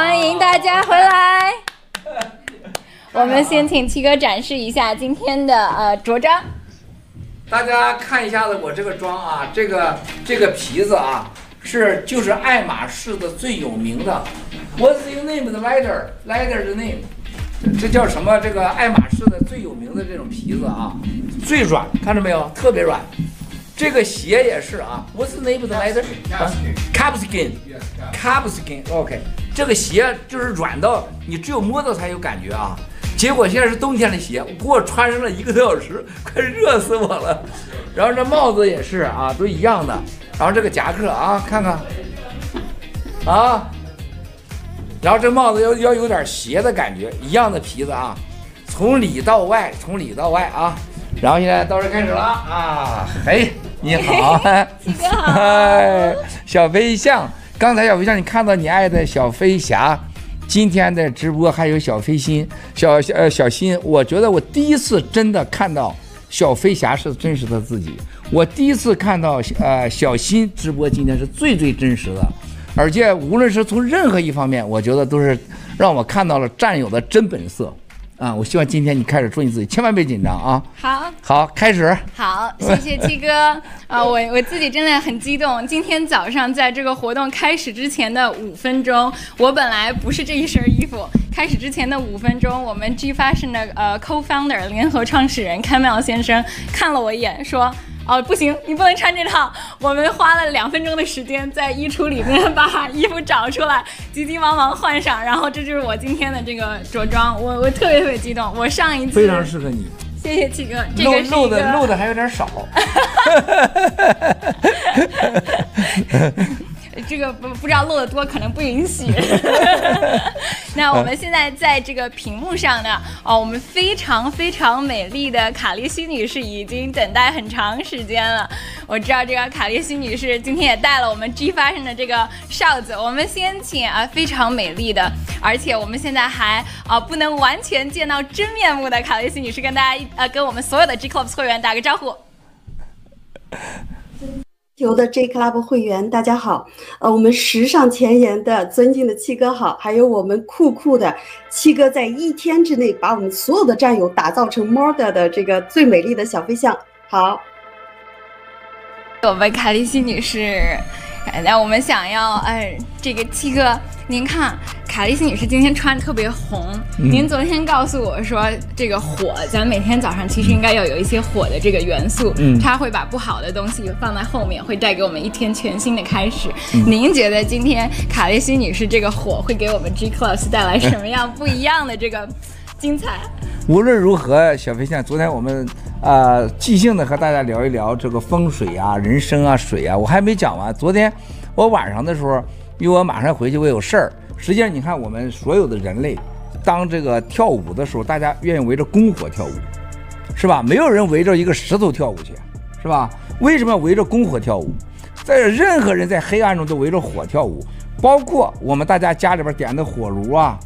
欢迎大家回来。我们先请七哥展示一下今天的呃着装。大家看一下子我这个装啊，这个这个皮子啊，是就是爱马仕的最有名的。What's your name? The leather, leather 的 name。这叫什么？这个爱马仕的最有名的这种皮子啊，最软，看着没有？特别软。这个鞋也是啊，What's the name of the leather？Calfskin。Calfskin。OK。这个鞋就是软到你只有摸到才有感觉啊。结果现在是冬天的鞋，给我穿上了一个多小时，快热死我了。然后这帽子也是啊，都一样的。然后这个夹克啊，看看啊。然后这帽子要要有点斜的感觉，一样的皮子啊，从里到外，从里到外啊。然后现在到这开始了啊，嘿，你好，七哥好，嗨，小飞象，刚才小飞象你看到你爱的小飞侠，今天的直播还有小飞心，小小呃小新，我觉得我第一次真的看到小飞侠是真实的自己，我第一次看到呃小新直播今天是最最真实的。而且无论是从任何一方面，我觉得都是让我看到了战友的真本色，啊！我希望今天你开始做你自己，千万别紧张啊！好，好，开始。好，谢谢七哥 啊、呃！我我自己真的很激动。今天早上在这个活动开始之前的五分钟，我本来不是这一身衣服。开始之前的五分钟，我们 G Fashion 的呃 Co-founder 联合创始人 Kamel 先生看了我一眼，说。哦，不行，你不能穿这套。我们花了两分钟的时间在衣橱里面把衣服找出来，急急忙忙换上，然后这就是我今天的这个着装。我我特别特别激动。我上一次非常适合你。谢谢七哥。这个是露的露的还有点少。这个不不知道露的多，可能不允许。那我们现在在这个屏幕上呢，哦，我们非常非常美丽的卡丽西女士已经等待很长时间了。我知道这个卡丽西女士今天也带了我们 G Fashion 的这个哨子。我们先请啊，非常美丽的，而且我们现在还啊不能完全见到真面目的卡丽西女士，跟大家呃跟我们所有的 G Club 会员打个招呼。有的 J Club 会员，大家好，呃，我们时尚前沿的尊敬的七哥好，还有我们酷酷的七哥，在一天之内把我们所有的战友打造成 model 的这个最美丽的小飞象，好。我们凯丽西女士，那我们想要，哎，这个七哥。您看，凯丽西女士今天穿的特别红。嗯、您昨天告诉我说，这个火，咱每天早上其实应该要有一些火的这个元素。嗯，它会把不好的东西放在后面，会带给我们一天全新的开始。嗯、您觉得今天凯丽西女士这个火会给我们 G Class 带来什么样不一样的这个精彩？无论如何，小飞象，昨天我们呃即兴的和大家聊一聊这个风水啊、人生啊、水啊，我还没讲完。昨天我晚上的时候。因为我马上回去，我有事儿。实际上，你看我们所有的人类，当这个跳舞的时候，大家愿意围着篝火跳舞，是吧？没有人围着一个石头跳舞去，是吧？为什么要围着篝火跳舞？在任何人在黑暗中都围着火跳舞，包括我们大家家里边点的火炉啊，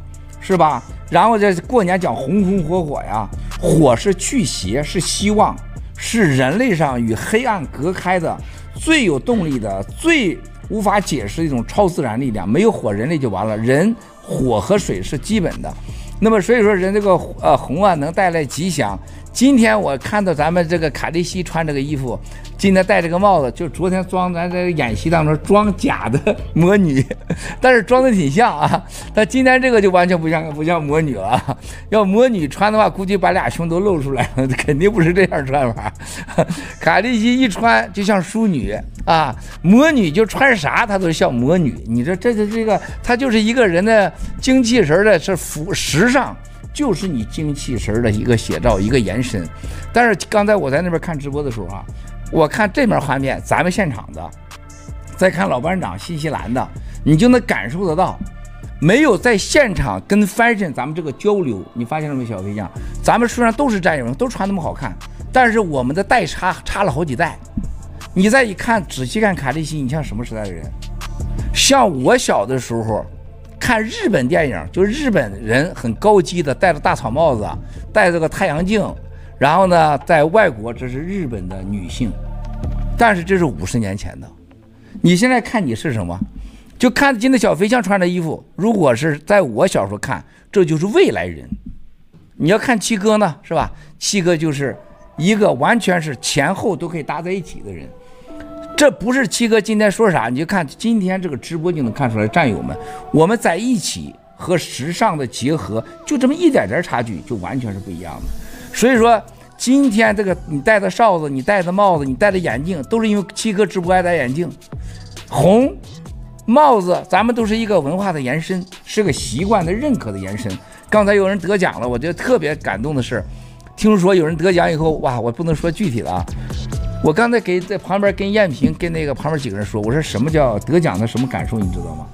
是吧？然后这过年讲红红火火呀，火是驱邪，是希望，是人类上与黑暗隔开的最有动力的最。无法解释的一种超自然力量，没有火，人类就完了。人、火和水是基本的，那么所以说人这个呃红啊能带来吉祥。今天我看到咱们这个卡丽西穿这个衣服，今天戴这个帽子，就昨天装咱这个演习当中装假的 魔女，但是装的挺像啊。但今天这个就完全不像不像魔女了，要魔女穿的话，估计把俩胸都露出来了，肯定不是这样穿法。卡丽西一穿就像淑女啊，魔女就穿啥她都像魔女。你说这这这个，她就是一个人的精气神的是服时尚。就是你精气神的一个写照，一个延伸。但是刚才我在那边看直播的时候啊，我看这面画面，咱们现场的，再看老班长新西兰的，你就能感受得到，没有在现场跟 fashion 咱们这个交流，你发现了没，小飞象？咱们虽然都是战友，都穿那么好看，但是我们的代差差了好几代。你再一看，仔细看卡利西，你像什么时代的人？像我小的时候。看日本电影，就日本人很高级的，戴着大草帽子，戴着个太阳镜，然后呢，在外国这是日本的女性，但是这是五十年前的，你现在看你是什么？就看今天小飞象穿的衣服，如果是在我小时候看，这就是未来人。你要看七哥呢，是吧？七哥就是一个完全是前后都可以搭在一起的人。这不是七哥今天说啥，你就看今天这个直播就能看出来，战友们，我们在一起和时尚的结合，就这么一点点差距，就完全是不一样的。所以说，今天这个你戴的哨子，你戴的帽子，你戴的眼镜，都是因为七哥直播爱戴眼镜。红帽子，咱们都是一个文化的延伸，是个习惯的认可的延伸。刚才有人得奖了，我觉得特别感动的是，听说有人得奖以后，哇，我不能说具体的啊。我刚才给在旁边跟艳萍跟那个旁边几个人说，我说什么叫得奖的什么感受，你知道吗？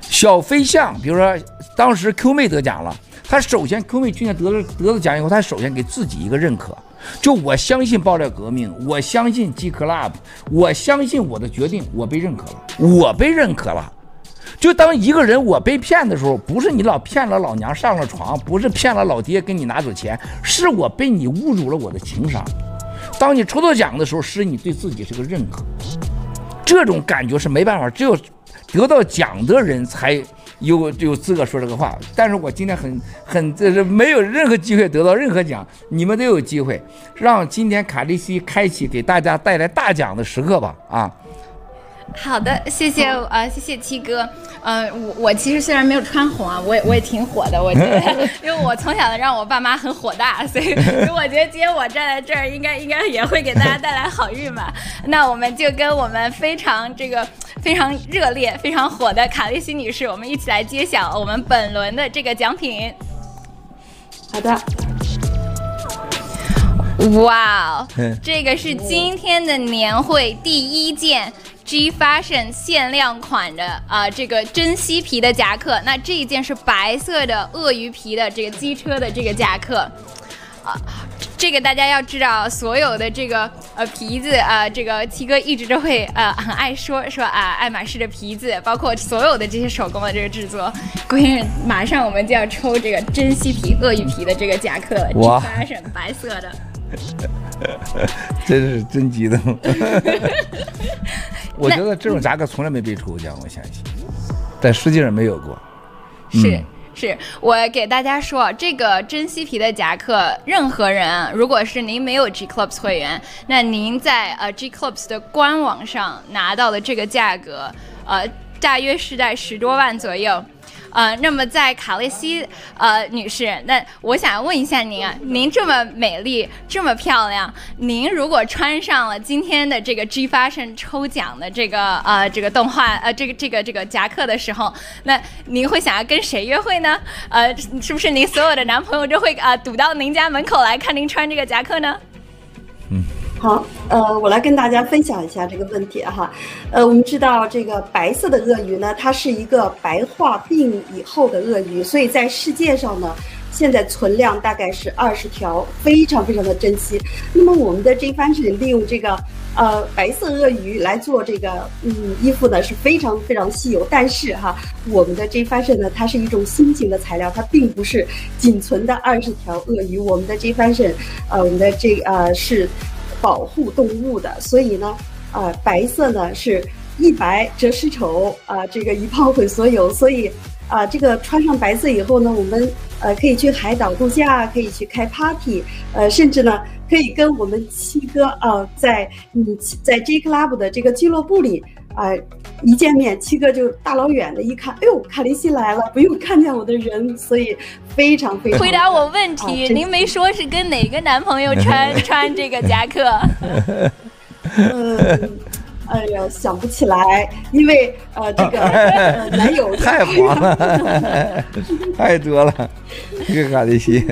小飞象，比如说当时 Q 妹得奖了，她首先 Q 妹去年得了得了奖以后，她首先给自己一个认可，就我相信爆料革命，我相信 G Club，我相信我的决定，我被认可了，我被认可了。就当一个人我被骗的时候，不是你老骗了老娘上了床，不是骗了老爹给你拿走钱，是我被你侮辱了我的情商。当你抽到奖的时候，是你对自己是个认可，这种感觉是没办法，只有得到奖的人才有有资格说这个话。但是我今天很很这是没有任何机会得到任何奖，你们都有机会，让今天卡利西开启给大家带来大奖的时刻吧！啊。好的，谢谢啊、呃，谢谢七哥。呃，我我其实虽然没有穿红啊，我也我也挺火的。我觉得，因为我从小让我爸妈很火大，所以所以我觉得今天我站在这儿，应该应该也会给大家带来好运吧。那我们就跟我们非常这个非常热烈、非常火的卡莉西女士，我们一起来揭晓我们本轮的这个奖品。好的。哇哦，这个是今天的年会第一件。G Fashion 限量款的啊、呃，这个真西皮的夹克，那这一件是白色的鳄鱼皮的这个机车的这个夹克，啊，这个大家要知道，所有的这个呃皮子啊、呃，这个七哥一直都会呃很爱说说啊，爱马仕的皮子，包括所有的这些手工的这个制作，郭先生，马上我们就要抽这个真西皮鳄鱼皮的这个夹克了，G Fashion 白色的，真是真激动。我觉得这种夹克从来没被抽过奖，我相信，但实际上没有过。是是，我给大家说，这个真西皮的夹克，任何人如果是您没有 G Clubs 会员，那您在呃 G Clubs 的官网上拿到的这个价格，呃，大约是在十多万左右。呃，那么在卡莉西呃女士，那我想问一下您啊，您这么美丽，这么漂亮，您如果穿上了今天的这个 G Fashion 抽奖的这个呃这个动画呃这个这个这个夹克的时候，那您会想要跟谁约会呢？呃，是不是您所有的男朋友都会啊、呃、堵到您家门口来看您穿这个夹克呢？嗯。好，呃，我来跟大家分享一下这个问题哈，呃，我们知道这个白色的鳄鱼呢，它是一个白化病以后的鳄鱼，所以在世界上呢，现在存量大概是二十条，非常非常的珍惜。那么我们的 J Fashion 利用这个呃白色鳄鱼来做这个嗯衣服呢，是非常非常稀有。但是哈，我们的 J Fashion 呢，它是一种新型的材料，它并不是仅存的二十条鳄鱼。我们的 J Fashion，呃，我们的这呃是。保护动物的，所以呢，啊、白色呢是一白遮十丑啊、这个一炮毁所有，所以啊、这个穿上白色以后呢，我们呃可以去海岛度假，可以去开 party，呃，甚至呢可以跟我们七哥啊、在嗯在 J Club 的这个俱乐部里啊、一见面，七哥就大老远的一看，哎呦，卡莉西来了，不用看见我的人，所以。非常非常。回答我问题，啊、您没说是跟哪个男朋友穿 穿这个夹克？嗯，哎呀，想不起来，因为呃，这个、呃、男友太忙了，太多了，这个卡迪西。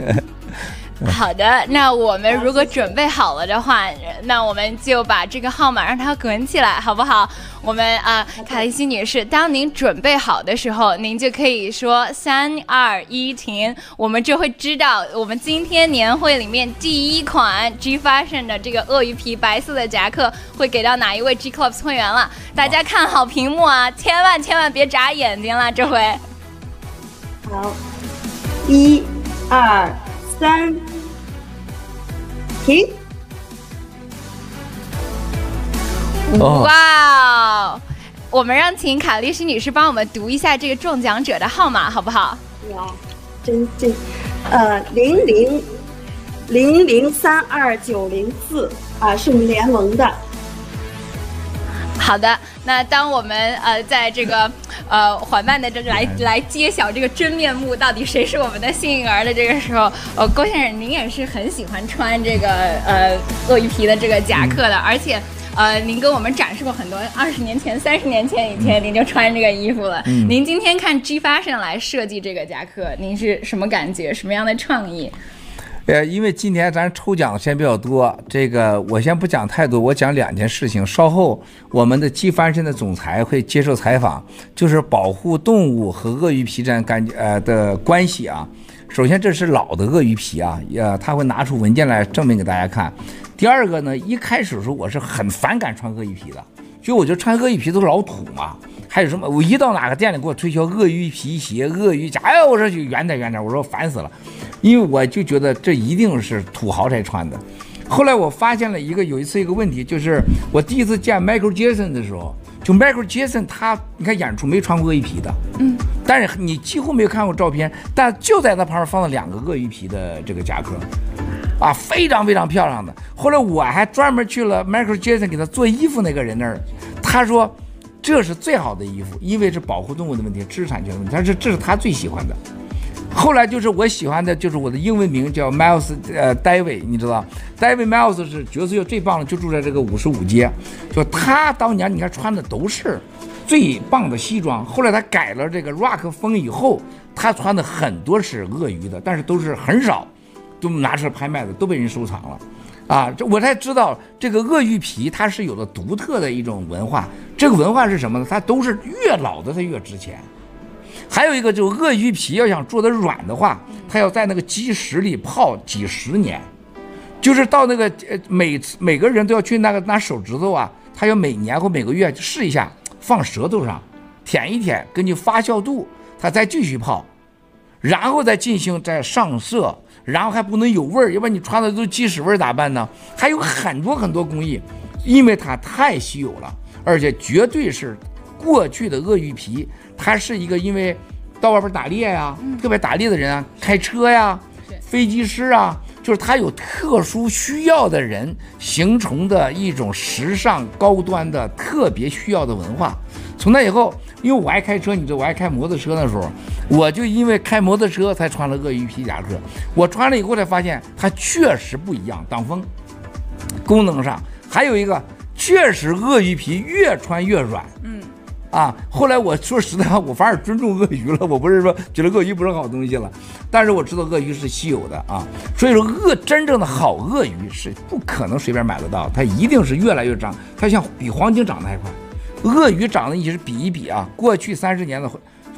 好的，那我们如果准备好了的话，那我们就把这个号码让它滚起来，好不好？我们啊，卡丽西女士，当您准备好的时候，您就可以说三二一停，我们就会知道我们今天年会里面第一款 G Fashion 的这个鳄鱼皮白色的夹克会给到哪一位 G Clubs 会员了。大家看好屏幕啊，千万千万别眨眼睛了，这回。好，一、二。三，停。哇哦，我们让请卡丽丝女士帮我们读一下这个中奖者的号码，好不好？哇，真真，呃，零零零零三二九零四啊，是我们联盟的。好的，那当我们呃在这个呃缓慢的这来来揭晓这个真面目，到底谁是我们的幸运儿的这个时候，呃，郭先生您也是很喜欢穿这个呃鳄鱼皮的这个夹克的，而且。呃，您跟我们展示过很多，二十年前、三十年前以前，您就穿这个衣服了。嗯，您今天看 G Fashion 来设计这个夹克，您是什么感觉？什么样的创意？呃，因为今天咱抽奖先比较多，这个我先不讲太多，我讲两件事情。稍后我们的 G Fashion 的总裁会接受采访，就是保护动物和鳄鱼皮这样感呃的关系啊。首先，这是老的鳄鱼皮啊，呃，他会拿出文件来证明给大家看。第二个呢，一开始的时候我是很反感穿鳄鱼皮的，就我觉得穿鳄鱼皮都是老土嘛。还有什么？我一到哪个店里给我推销鳄鱼皮鞋、鳄鱼夹，哎，我说就远点远点，我说烦死了，因为我就觉得这一定是土豪才穿的。后来我发现了一个有一次一个问题，就是我第一次见 Michael Jackson 的时候，就 Michael Jackson 他你看演出没穿过鳄鱼皮的，嗯，但是你几乎没有看过照片，但就在他旁边放了两个鳄鱼皮的这个夹克。啊，非常非常漂亮的。后来我还专门去了 Michael Jackson 给他做衣服那个人那儿，他说这是最好的衣服，因为是保护动物的问题、知识产权的问题。他说这是他最喜欢的。后来就是我喜欢的，就是我的英文名叫 Miles，呃，David，你知道，David Miles 是爵士乐最棒的，就住在这个五十五街。就他当年你看穿的都是最棒的西装。后来他改了这个 Rock 风以后，他穿的很多是鳄鱼的，但是都是很少。都拿出来拍卖的，都被人收藏了，啊，这我才知道这个鳄鱼皮它是有着独特的一种文化。这个文化是什么呢？它都是越老的它越值钱。还有一个就是鳄鱼皮要想做得软的话，它要在那个基石里泡几十年，就是到那个呃每每个人都要去那个拿手指头啊，他要每年或每个月试一下，放舌头上舔一舔，根据发酵度，它再继续泡，然后再进行再上色。然后还不能有味儿，要不然你穿的都鸡屎味儿咋办呢？还有很多很多工艺，因为它太稀有了，而且绝对是过去的鳄鱼皮，它是一个因为到外边打猎呀，特别打猎的人啊，开车呀，飞机师啊，就是他有特殊需要的人形成的一种时尚高端的特别需要的文化。从那以后，因为我爱开车，你知道我爱开摩托车的时候，我就因为开摩托车才穿了鳄鱼皮夹克。我穿了以后才发现它确实不一样，挡风，功能上还有一个，确实鳄鱼皮越穿越软。嗯，啊，后来我说实在话，我反而尊重鳄鱼了。我不是说觉得鳄鱼不是好东西了，但是我知道鳄鱼是稀有的啊，所以说鳄真正的好鳄鱼是不可能随便买得到，它一定是越来越长，它像比黄金长得还快。鳄鱼长得你是比一比啊，过去三十年的，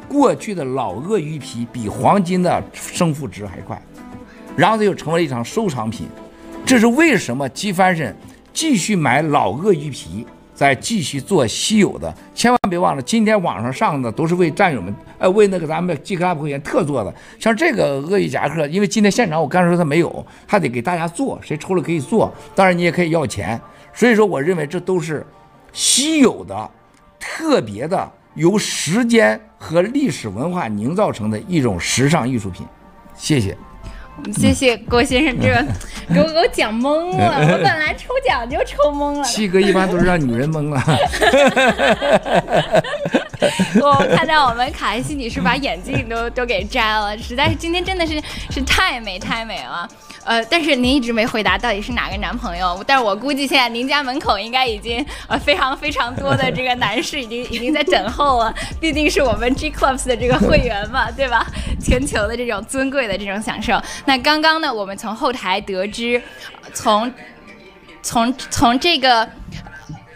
过去的老鳄鱼皮比黄金的升幅值还快，然后它又成为了一场收藏品。这是为什么？G Fashion 继续买老鳄鱼皮，再继续做稀有的。千万别忘了，今天网上上的都是为战友们，呃，为那个咱们 G Club 会员特做的。像这个鳄鱼夹克，因为今天现场我刚说他没有，还得给大家做，谁抽了可以做。当然你也可以要钱。所以说，我认为这都是。稀有的、特别的，由时间和历史文化凝造成的一种时尚艺术品。谢谢。谢谢郭先生，这给我给我讲懵了。我本来抽奖就抽懵了。七哥一般都是让女人懵了。我看到我们卡丽丝女士把眼镜都都给摘了，实在是今天真的是是太美太美了。呃，但是您一直没回答到底是哪个男朋友，但是我估计现在您家门口应该已经呃非常非常多的这个男士已经已经在等候了，毕竟是我们 G Clubs 的这个会员嘛，对吧？全球的这种尊贵的这种享受。那刚刚呢，我们从后台得知，从从从这个。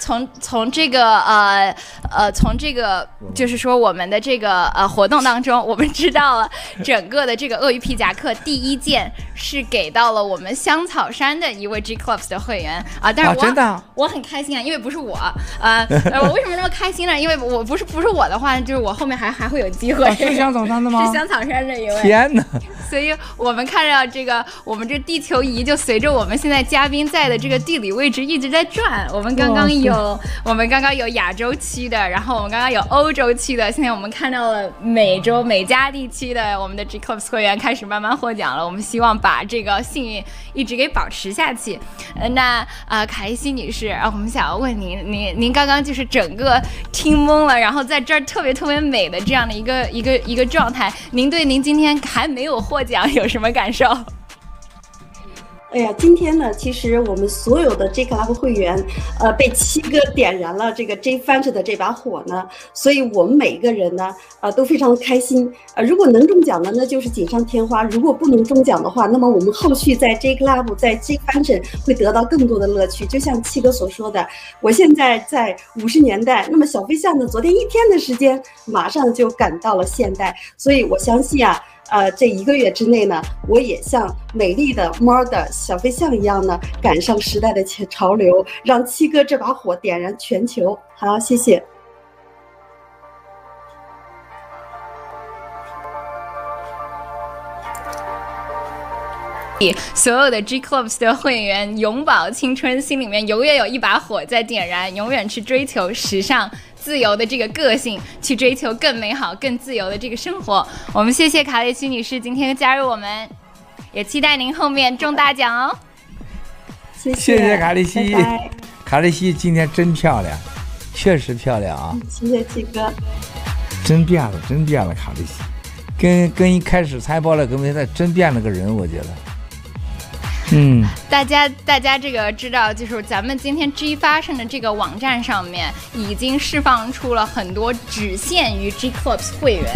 从从这个呃呃从这个就是说我们的这个呃活动当中，我们知道了整个的这个鳄鱼皮夹克第一件是给到了我们香草山的一位 G Clubs 的会员啊，但是我、啊、真的我很开心啊，因为不是我 呃，我为什么那么开心呢？因为我不是不是我的话，就是我后面还还会有机会。是香草山的吗？是香草山的一位。天哪！所以我们看到这个我们这地球仪就随着我们现在嘉宾在的这个地理位置一直在转。我们刚刚有。有我们刚刚有亚洲区的，然后我们刚刚有欧洲区的，现在我们看到了美洲美加地区的我们的 G Clubs 会员开始慢慢获奖了。我们希望把这个幸运一直给保持下去。呃，那啊、呃，卡莉西女士，啊，我们想要问您，您您刚刚就是整个听懵了，然后在这儿特别特别美的这样的一个一个一个状态，您对您今天还没有获奖有什么感受？哎呀，今天呢，其实我们所有的 J Club 会员，呃，被七哥点燃了这个 J Fans 的这把火呢，所以我们每一个人呢，呃，都非常的开心。呃，如果能中奖的，那就是锦上添花；如果不能中奖的话，那么我们后续在 J Club 在 J Fans 会得到更多的乐趣。就像七哥所说的，我现在在五十年代，那么小飞象呢，昨天一天的时间，马上就赶到了现代，所以我相信啊。呃，这一个月之内呢，我也像美丽的猫的小飞象一样呢，赶上时代的潮流，让七哥这把火点燃全球。好，谢谢。所有的 G Clubs 的会员永葆青春，心里面永远有一把火在点燃，永远去追求时尚。自由的这个个性，去追求更美好、更自由的这个生活。我们谢谢卡莉西女士今天加入我们，也期待您后面中大奖哦。谢谢，谢谢卡利西，拜拜。卡利西今天真漂亮，确实漂亮啊。谢谢七哥，真变了，真变了，卡利西，跟跟一开始才报了跟现在真变了个人，我觉得。嗯，大家大家这个知道，就是咱们今天 G Fashion 的这个网站上面已经释放出了很多只限于 G Clubs 会员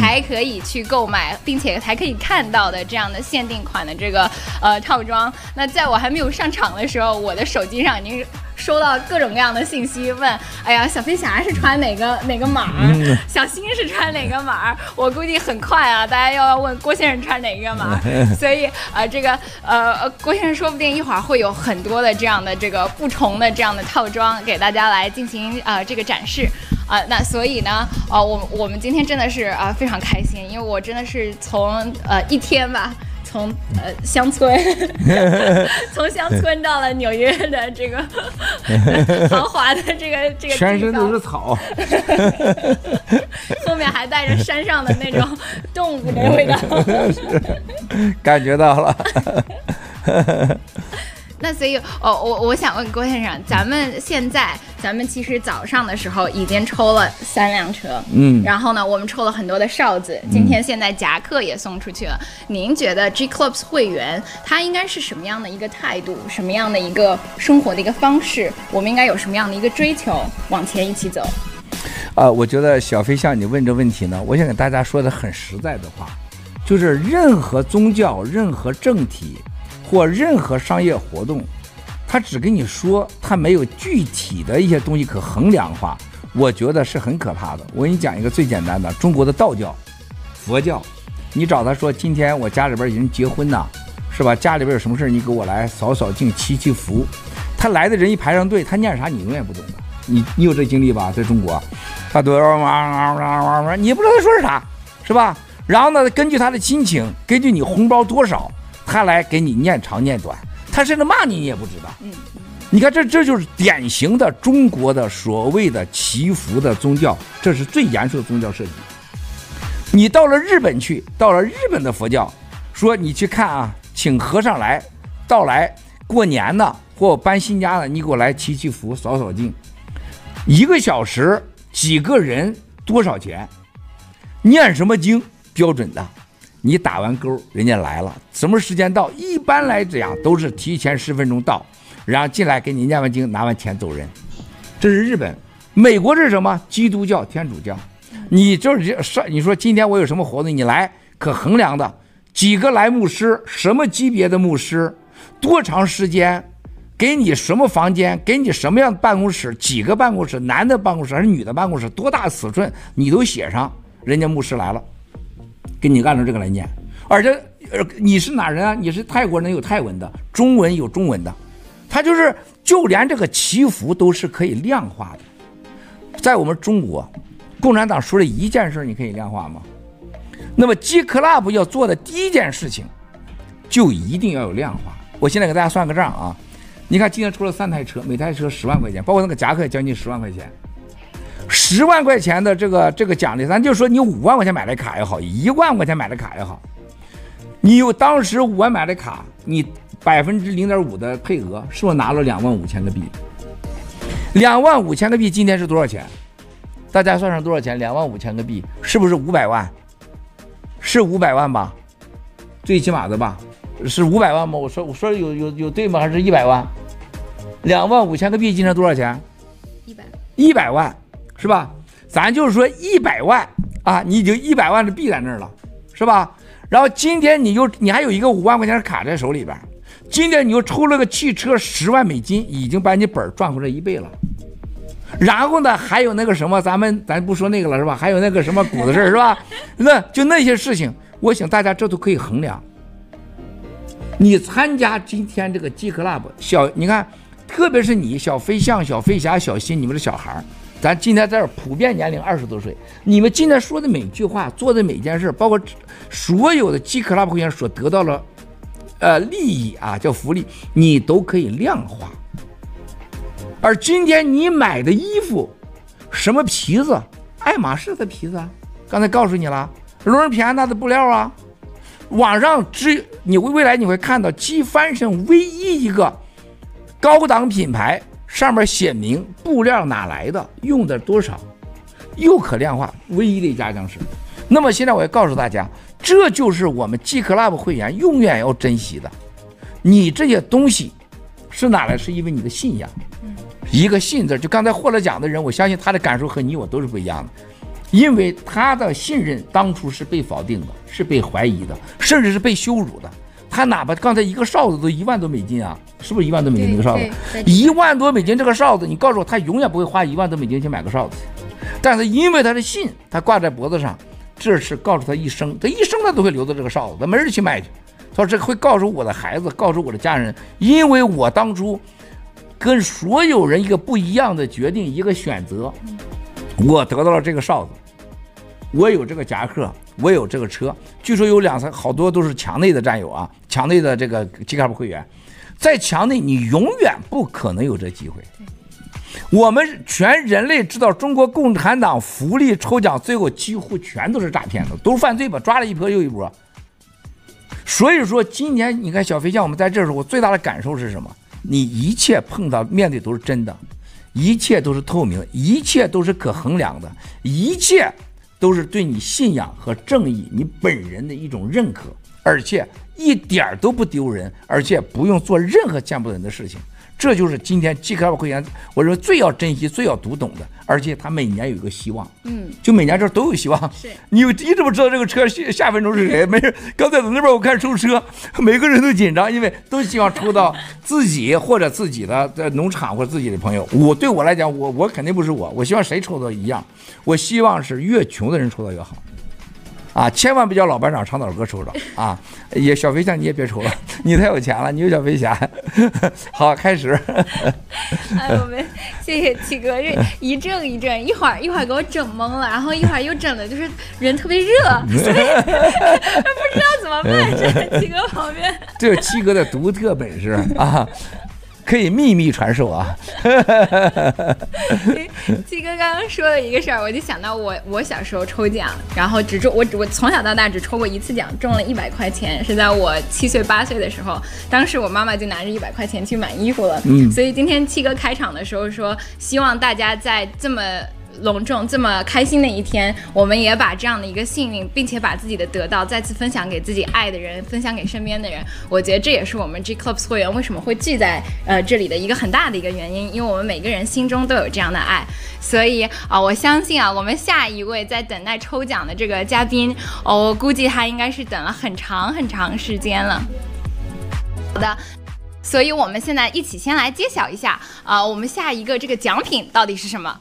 才可以去购买，嗯、并且才可以看到的这样的限定款的这个呃套装。那在我还没有上场的时候，我的手机上已经。收到各种各样的信息，问：哎呀，小飞侠是穿哪个哪个码儿？小新是穿哪个码儿？我估计很快啊，大家又要问郭先生穿哪个码。所以，呃，这个呃，郭先生说不定一会儿会有很多的这样的这个不同的这样的套装给大家来进行呃这个展示啊、呃。那所以呢，呃，我我们今天真的是啊、呃、非常开心，因为我真的是从呃一天吧。从呃乡村，从乡村到了纽约的这个 豪华的这个这个，全身都是草，后面还带着山上的那种动物的味道，感觉到了。那所以，哦，我我想问郭先生，咱们现在，咱们其实早上的时候已经抽了三辆车，嗯，然后呢，我们抽了很多的哨子，今天现在夹克也送出去了。嗯、您觉得 G Clubs 会员他应该是什么样的一个态度，什么样的一个生活的一个方式？我们应该有什么样的一个追求，往前一起走？啊、呃，我觉得小飞向你问这问题呢，我想给大家说的很实在的话，就是任何宗教、任何政体。或任何商业活动，他只跟你说，他没有具体的一些东西可衡量化，我觉得是很可怕的。我给你讲一个最简单的，中国的道教、佛教，你找他说，今天我家里边已经结婚了，是吧？家里边有什么事，你给我来扫扫净、祈祈福。他来的人一排上队，他念啥你永远不懂的。你你有这经历吧？在中国，他都哇哇哇哇哇，你不知道他说是啥，是吧？然后呢，根据他的心情，根据你红包多少。他来给你念长念短，他甚至骂你你也不知道。嗯，你看这这就是典型的中国的所谓的祈福的宗教，这是最严肃的宗教设计。你到了日本去，到了日本的佛教，说你去看啊，请和尚来，到来过年呢或搬新家的，你给我来祈祈福、扫扫净，一个小时几个人多少钱？念什么经？标准的。你打完勾，人家来了，什么时间到？一般来讲都是提前十分钟到，然后进来给你念完经，拿完钱走人。这是日本，美国是什么？基督教、天主教。你就是上，你说今天我有什么活动，你来可衡量的几个来牧师，什么级别的牧师，多长时间，给你什么房间，给你什么样的办公室，几个办公室，男的办公室还是女的办公室，多大尺寸，你都写上，人家牧师来了。给你按照这个来念，而且，呃，你是哪人啊？你是泰国人，有泰文的，中文有中文的，他就是就连这个祈福都是可以量化的。在我们中国，共产党说了一件事，你可以量化吗？那么 G Club 要做的第一件事情，就一定要有量化。我现在给大家算个账啊，你看今天出了三台车，每台车十万块钱，包括那个夹克将近十万块钱。十万块钱的这个这个奖励，咱就说你五万块钱买的卡也好，一万块钱买的卡也好，你有当时五万买的卡，你百分之零点五的配额，是不是拿了两万五千个币？两万五千个币今天是多少钱？大家算算多少钱？两万五千个币是不是五百万？是五百万吧？最起码的吧？是五百万吗？我说我说有有有对吗？还是一百万？两万五千个币今天多少钱？一百一百万是吧？咱就是说一百万啊，你已经一百万的币在那儿了，是吧？然后今天你又你还有一个五万块钱卡在手里边，今天你又抽了个汽车十万美金，已经把你本赚回来一倍了。然后呢，还有那个什么，咱们咱不说那个了是吧？还有那个什么股的事儿是吧？那就那些事情，我想大家这都可以衡量。你参加今天这个 G Club 小，你看，特别是你小飞象、小飞侠、小新，你们的小孩儿，咱今天在这儿普遍年龄二十多岁，你们今天说的每句话、做的每件事，包括所有的 G Club 会员所得到的，呃，利益啊，叫福利，你都可以量化。而今天你买的衣服，什么皮子？爱马仕的皮子啊，刚才告诉你了，罗尔皮安纳的布料啊。网上只你未来你会看到 G Fashion 唯一一个高档品牌，上面写明布料哪来的，用的多少，又可量化，唯一的一家将是。那么现在我要告诉大家，这就是我们 G Club 会员永远要珍惜的。你这些东西是哪来？是因为你的信仰。一个信字，就刚才获了奖的人，我相信他的感受和你我都是不一样的。因为他的信任当初是被否定的，是被怀疑的，甚至是被羞辱的。他哪怕刚才一个哨子都一万多美金啊，是不是一万多美金那个哨子？一万多美金这个哨子，你告诉我，他永远不会花一万多美金去买个哨子。但是因为他的信，他挂在脖子上，这是告诉他一生，他一生他都会留着这个哨子，他没人去卖去。他说这会告诉我的孩子，告诉我的家人，因为我当初跟所有人一个不一样的决定，一个选择。我得到了这个哨子，我有这个夹克，我有这个车。据说有两三好多都是墙内的战友啊，墙内的这个 G Club 会员，在墙内你永远不可能有这机会。我们全人类知道，中国共产党福利抽奖最后几乎全都是诈骗的，都是犯罪吧，抓了一波又一波。所以说，今年你看小飞象，我们在这时候，我最大的感受是什么？你一切碰到面对都是真的。一切都是透明，一切都是可衡量的，一切都是对你信仰和正义你本人的一种认可，而且一点都不丢人，而且不用做任何见不得人的事情。这就是今天 G Club 会员，我认为最要珍惜、最要读懂的，而且他每年有一个希望，嗯，就每年这都有希望。是，你你怎么知道这个车下下分钟是谁？没事，刚才在那边我看抽车，每个人都紧张，因为都希望抽到自己或者自己的在农场或者自己的朋友。我对我来讲，我我肯定不是我，我希望谁抽到一样，我希望是越穷的人抽到越好。啊，千万别叫老班长唱老歌抽着啊！也小飞象你也别抽了，你太有钱了，你有小飞侠。好，开始。哎，我们谢谢七哥，这 一阵一阵，一会儿一会儿给我整懵了，然后一会儿又整的就是人特别热，所以 不知道怎么办。在七哥旁边，这是七哥的独特本事啊。可以秘密传授啊！七哥刚刚说了一个事儿，我就想到我我小时候抽奖，然后只中我我从小到大只抽过一次奖，中了一百块钱，是在我七岁八岁的时候，当时我妈妈就拿着一百块钱去买衣服了。嗯，所以今天七哥开场的时候说，希望大家在这么。隆重这么开心的一天，我们也把这样的一个幸运，并且把自己的得到再次分享给自己爱的人，分享给身边的人。我觉得这也是我们 G Clubs 会员为什么会聚在呃这里的一个很大的一个原因，因为我们每个人心中都有这样的爱。所以啊、我相信啊，我们下一位在等待抽奖的这个嘉宾，哦，我估计他应该是等了很长很长时间了。好的，所以我们现在一起先来揭晓一下啊、我们下一个这个奖品到底是什么？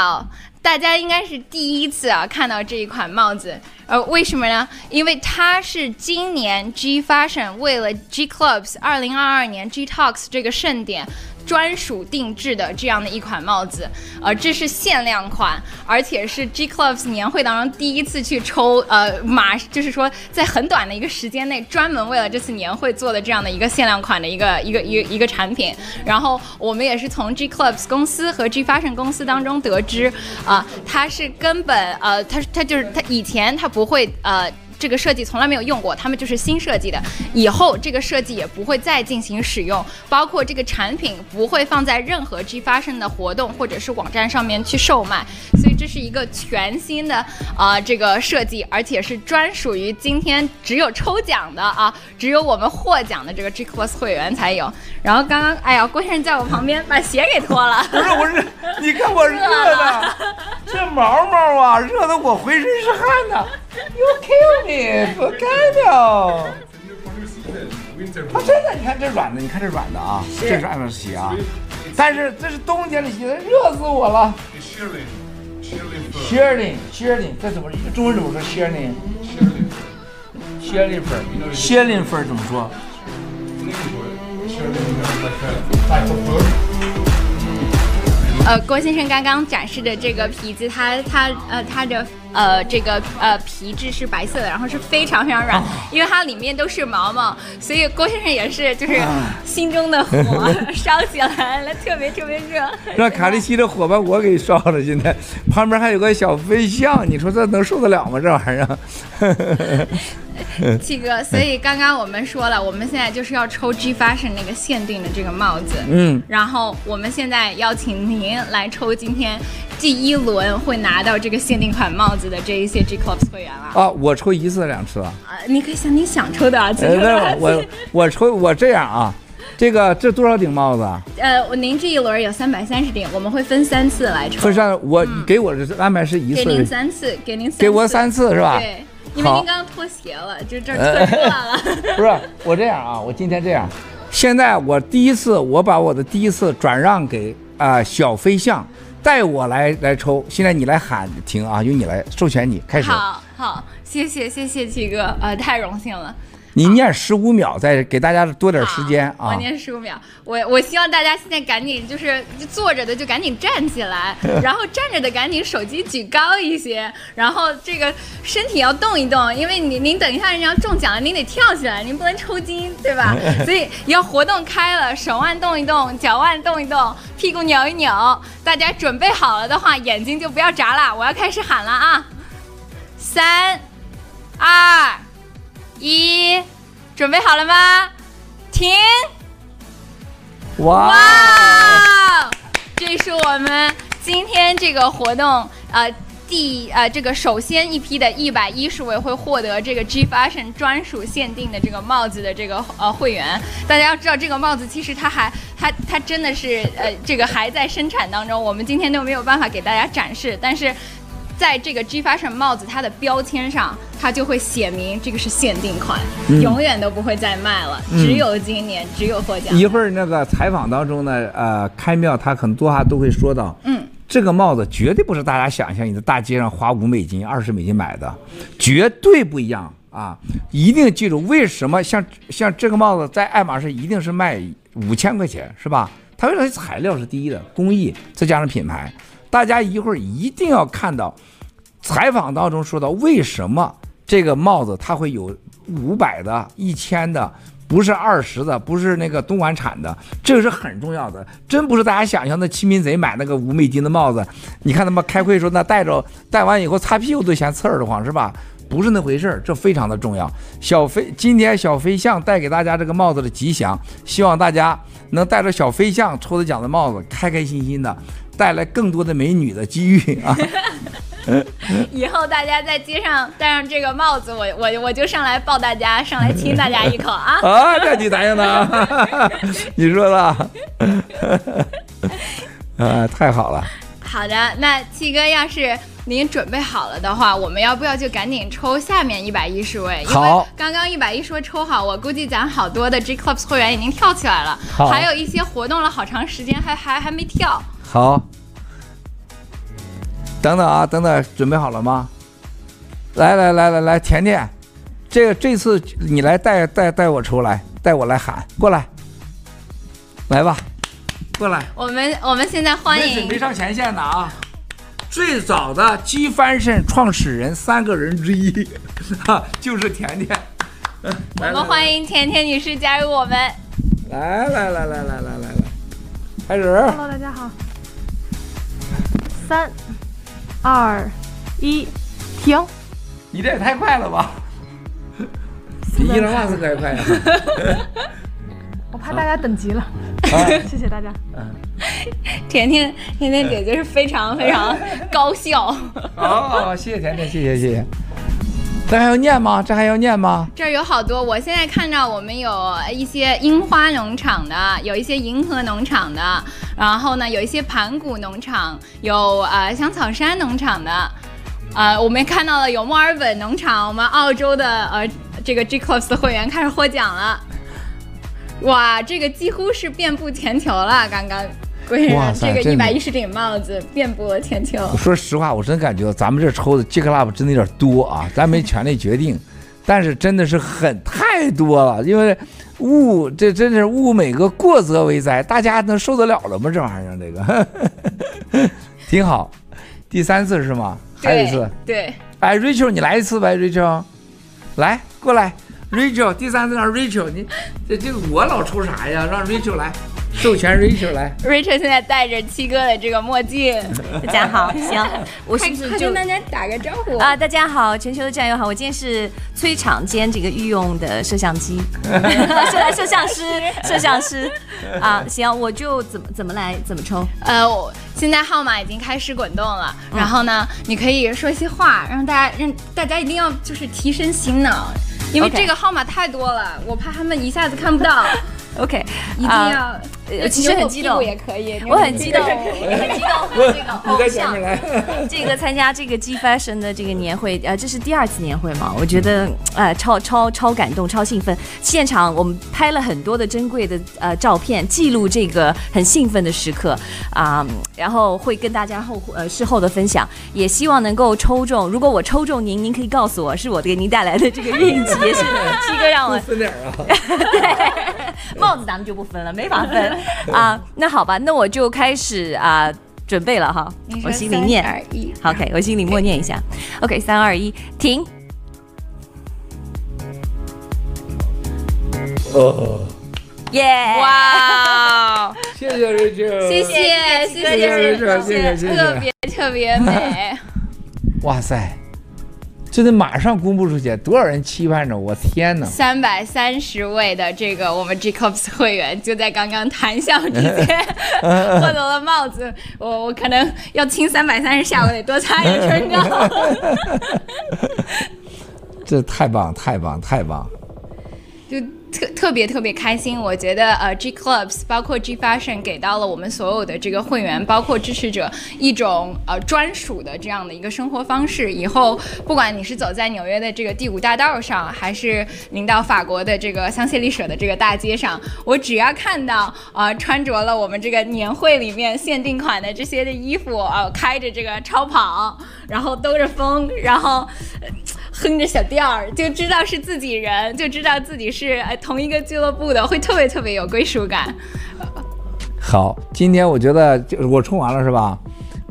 好，大家应该是第一次啊看到这一款帽子，呃，为什么呢？因为它是今年 G Fashion 为了 G Clubs 二零二二年 G Talks 这个盛典专属定制的这样的一款帽子，呃，这是限量款，而且是 G Clubs 年会当中第一次去抽，呃，马就是说在很短的一个时间内，专门为了这次年会做的这样的一个限量款的一个一个一个一个产品。然后我们也是从 G Clubs 公司和 G Fashion 公司当中得知，啊、呃，它是根本，呃，它它就是它以前它不会，呃。这个设计从来没有用过，他们就是新设计的，以后这个设计也不会再进行使用，包括这个产品不会放在任何 G Fashion 的活动或者是网站上面去售卖，所以这是一个全新的啊、呃、这个设计，而且是专属于今天只有抽奖的啊，只有我们获奖的这个 G Clubs 会员才有。然后刚刚哎呀，郭先生在我旁边把鞋给脱了，不是不是，你看我热的，这毛毛啊，热的我浑身是汗呐。You kill me！不该的。它真的，你看这软的，你看这软的啊，这是爱马仕鞋啊。但是这是冬天的鞋，热死我了。Shearling，Shearling，Shearling，这怎么中文怎么说？Shearling，Shearling，Shearling，怎么说？呃，郭先生刚刚展示的这个皮子，它它呃它的呃这个呃皮质是白色的，然后是非常非常软，因为它里面都是毛毛，所以郭先生也是就是心中的火 烧起来了，特别特别热。让卡利西的火把我给烧了，现在旁边还有个小飞象，你说这能受得了吗？这玩意儿。七 哥，所以刚刚我们说了，我们现在就是要抽 G Fashion 那个限定的这个帽子，嗯，然后我们现在邀请您来抽今天第一轮会拿到这个限定款帽子的这一些 G Clubs 会员了。啊，我抽一次两次啊？啊，你可以想你想抽的啊，几个？我我抽我这样啊，这个这多少顶帽子啊？呃，我您这一轮有三百三十顶，我们会分三次来抽。分三，我给我的安排是一次。给您三次，给您给我三次是吧？对。因为您刚刚脱鞋了，就这儿脱热了。不是我这样啊，我今天这样，现在我第一次我把我的第一次转让给啊、呃、小飞象，带我来来抽。现在你来喊停啊，由你来授权你开始。好好，谢谢谢谢七哥，呃，太荣幸了。你念十五秒，再给大家多点时间啊！我念十五秒，我我希望大家现在赶紧就是坐着的就赶紧站起来，然后站着的赶紧手机举高一些，然后这个身体要动一动，因为您您等一下人家要中奖了，您得跳起来，您不能抽筋，对吧？所以要活动开了，手腕动一动，脚腕动一动，屁股扭一扭，大家准备好了的话，眼睛就不要眨了，我要开始喊了啊！三，二。一，准备好了吗？停！哇，哇，这是我们今天这个活动，呃，第呃这个首先一批的一百一十位会获得这个 G Fashion 专属限定的这个帽子的这个呃会员。大家要知道，这个帽子其实它还它它真的是呃这个还在生产当中，我们今天都没有办法给大家展示，但是。在这个 G Fashion 帽子，它的标签上，它就会写明这个是限定款，嗯、永远都不会再卖了，嗯、只有今年，只有获奖。一会儿那个采访当中呢，呃，开庙他很多话都会说到，嗯，这个帽子绝对不是大家想象，你在大街上花五美金、二十美金买的，绝对不一样啊！一定记住，为什么像像这个帽子在爱马仕一定是卖五千块钱，是吧？它为了材料是第一的，工艺再加上品牌。大家一会儿一定要看到采访当中说到，为什么这个帽子它会有五百的、一千的，不是二十的，不是那个东莞产的，这个是很重要的，真不是大家想象的欺民贼买那个五美金的帽子。你看他们开会的时候，那戴着戴完以后擦屁股都嫌刺耳的慌，是吧？不是那回事儿，这非常的重要。小飞今天小飞象带给大家这个帽子的吉祥，希望大家能带着小飞象抽的奖的帽子，开开心心的。带来更多的美女的机遇啊！以后大家在街上戴上这个帽子，我我我就上来抱大家，上来亲大家一口啊！啊，这你答应的？你说的？啊，太好了！好的，那七哥，要是您准备好了的话，我们要不要就赶紧抽下面一百一十位？好，因为刚刚一百一十位抽好，我估计咱好多的 G Clubs 会员已经跳起来了，好还有一些活动了好长时间还还还没跳。好，等等啊，等等，准备好了吗？来来来来来，甜甜，这个这次你来带带带我出来，带我来喊过来，来吧，过来。我们我们现在欢没迎准备上前线的啊！最早的 G Fashion 创始人三个人之一，哈，就是甜甜。我们欢迎甜甜女士加入我们。来来来来来来来来，开始。Hello，大家好。三、二、一，停！你这也太快了吧！比伊隆马斯克还快呀！我怕大家等急了。啊 谢谢大家。甜甜甜甜姐姐是非常非常高效。哦，谢谢甜甜，谢谢谢谢。这还要念吗？这还要念吗？这儿有好多，我现在看到我们有一些樱花农场的，有一些银河农场的，然后呢有一些盘古农场，有呃香草山农场的，呃我们也看到了有墨尔本农场，我们澳洲的呃这个 G Clubs 的会员开始获奖了，哇，这个几乎是遍布全球了，刚刚。贵哇人，这个一百一十顶帽子遍布了全球。说实话，我真感觉咱们这抽的 G Club 真的有点多啊，咱没权利决定，但是真的是很太多了，因为物这真是物美个过则为灾，大家能受得了了吗？这玩意儿这个。挺好，第三次是吗？还有一次，对，哎，Rachel 你来一次呗，Rachel，来过来，Rachel 第三次让 Rachel 你这这个我老抽啥呀？让 Rachel 来，授权 Rachel 来。Rachel 现在戴着七哥的这个墨镜，大家好，行，我是不是就快快跟大家打个招呼。啊？大家好，全球的战友好，我今天是催场兼这个御用的摄像机，摄摄像师，摄像师。啊，行，我就怎么怎么来怎么抽，呃，我现在号码已经开始滚动了，然后呢，你可以说一些话，让大家让大家一定要就是提升醒脑，因为这个号码太多了，我怕他们一下子看不到，OK，一定啊要。呃其实很激动我很激动，扭扭屁股也很激动，很这个 你。这个参加这个 G Fashion 的这个年会，呃，这是第二次年会嘛？我觉得，呃，超超超感动，超兴奋。现场我们拍了很多的珍贵的呃照片，记录这个很兴奋的时刻啊、然后会跟大家后呃事后的分享，也希望能够抽中。如果我抽中您，您可以告诉我是我给您带来的这个运气，也是七哥让我分点啊！对，帽子咱们就不分了，没法分 啊。那好吧，那我就开始啊，准备了哈我心里念二一好，OK，我心里默念一下，OK，三二一，停。哦，耶！哇，谢谢 Rachel，谢谢谢谢谢谢 Rachel，谢谢谢谢。特别特别美。哇塞，这得马上公布出去，多少人期盼着？我天哪！三百三十位的这个我们 G Clubs 会员就在刚刚谈笑之间 获得了帽子，我我可能要亲三百三十下，我得多擦一个唇膏。这太棒，太棒，太棒！就特特别特别开心，我觉得呃 G Clubs 包括 G Fashion 给到了我们所有的这个会员，包括支持者一种呃专属的这样的一个生活方式。以后不管你是走在纽约的这个第五大道上，还是您到法国的这个香榭丽舍的这个大街上，我只要看到呃穿着了我们这个年会里面限定款的这些的衣服，呃开着这个超跑，然后兜着风，然后。呃哼着小调儿，就知道是自己人，就知道自己是呃同一个俱乐部的，会特别特别有归属感。好，今天我觉得就我抽完了是吧？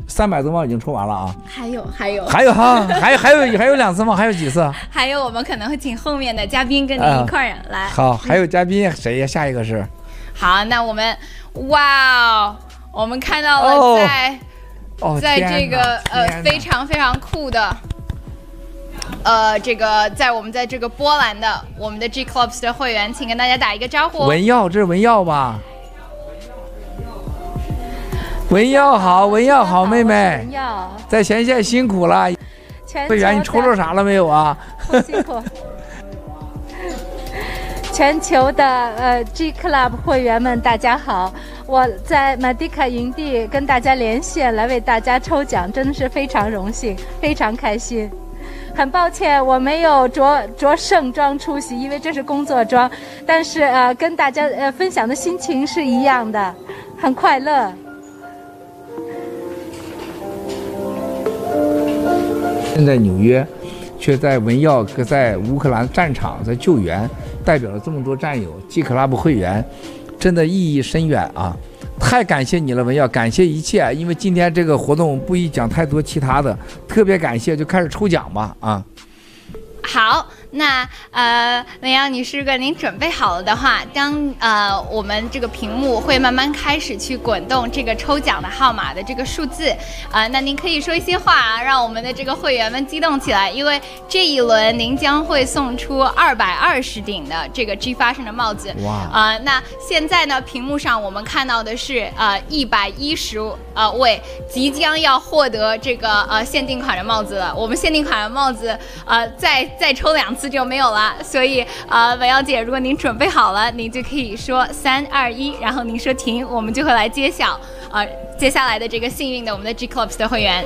三百多帽已经抽完了啊，还有还有还有哈，还有还有还有两次吗？还有几次？还有，我们可能会请后面的嘉宾跟您一块儿来。好，还有嘉宾谁呀？下一个是？好，那我们哇哦，我们看到哦了在、哦，在这个呃非常非常酷的。呃，这个在我们在这个波兰的我们的 G Clubs 的会员，请跟大家打一个招呼。文耀，这是文耀吧？文耀好，文耀好，妹妹文耀，在前线辛苦了。全会员，你抽着啥了没有啊？好辛苦。全球的呃 G Club 会员们，大家好！我在 Medica 营地跟大家连线，来为大家抽奖，真的是非常荣幸，非常开心。很抱歉我没有着着盛装出席，因为这是工作装，但是呃跟大家呃分享的心情是一样的，很快乐。现在纽约，却在文耀在乌克兰战场在救援，代表了这么多战友 G Club 会员，真的意义深远啊！太感谢你了，文耀，感谢一切，因为今天这个活动不宜讲太多其他的，特别感谢，就开始抽奖吧啊！好。那呃，文瑶女士，如果您准备好了的话，当呃我们这个屏幕会慢慢开始去滚动这个抽奖的号码的这个数字，啊、呃，那您可以说一些话啊，让我们的这个会员们激动起来，因为这一轮您将会送出二百二十顶的这个 G Fashion 的帽子。哇！啊、呃，那现在呢，屏幕上我们看到的是呃一百一十呃位即将要获得这个呃限定款的帽子了。我们限定款的帽子呃再再抽两次。就没有了，所以呃，文瑶姐，如果您准备好了，您就可以说三二一，然后您说停，我们就会来揭晓呃接下来的这个幸运的我们的 G Club 的会员。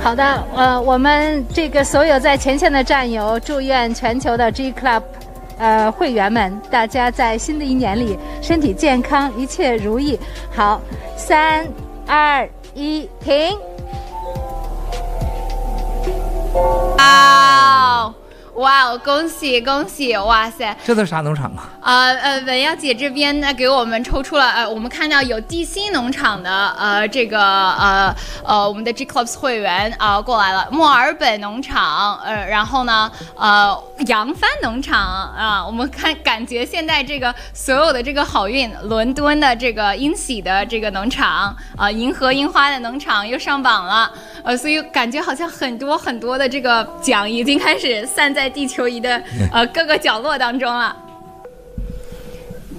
好的，呃，我们这个所有在前线的战友，祝愿全球的 G Club 呃会员们，大家在新的一年里身体健康，一切如意。好，三二一，停。啊！哇，恭喜恭喜！哇塞，这都是啥农场啊？呃呃，文瑶姐这边呢，给我们抽出了呃，我们看到有地心农场的呃这个呃呃我们的 G Clubs 会员啊、过来了，墨尔本农场呃，然后呢呃扬帆农场啊、我们看感觉现在这个所有的这个好运，伦敦的这个英喜的这个农场啊、银河樱花的农场又上榜了，呃，所以感觉好像很多很多的这个奖已经开始散。在地球仪的呃各个角落当中了。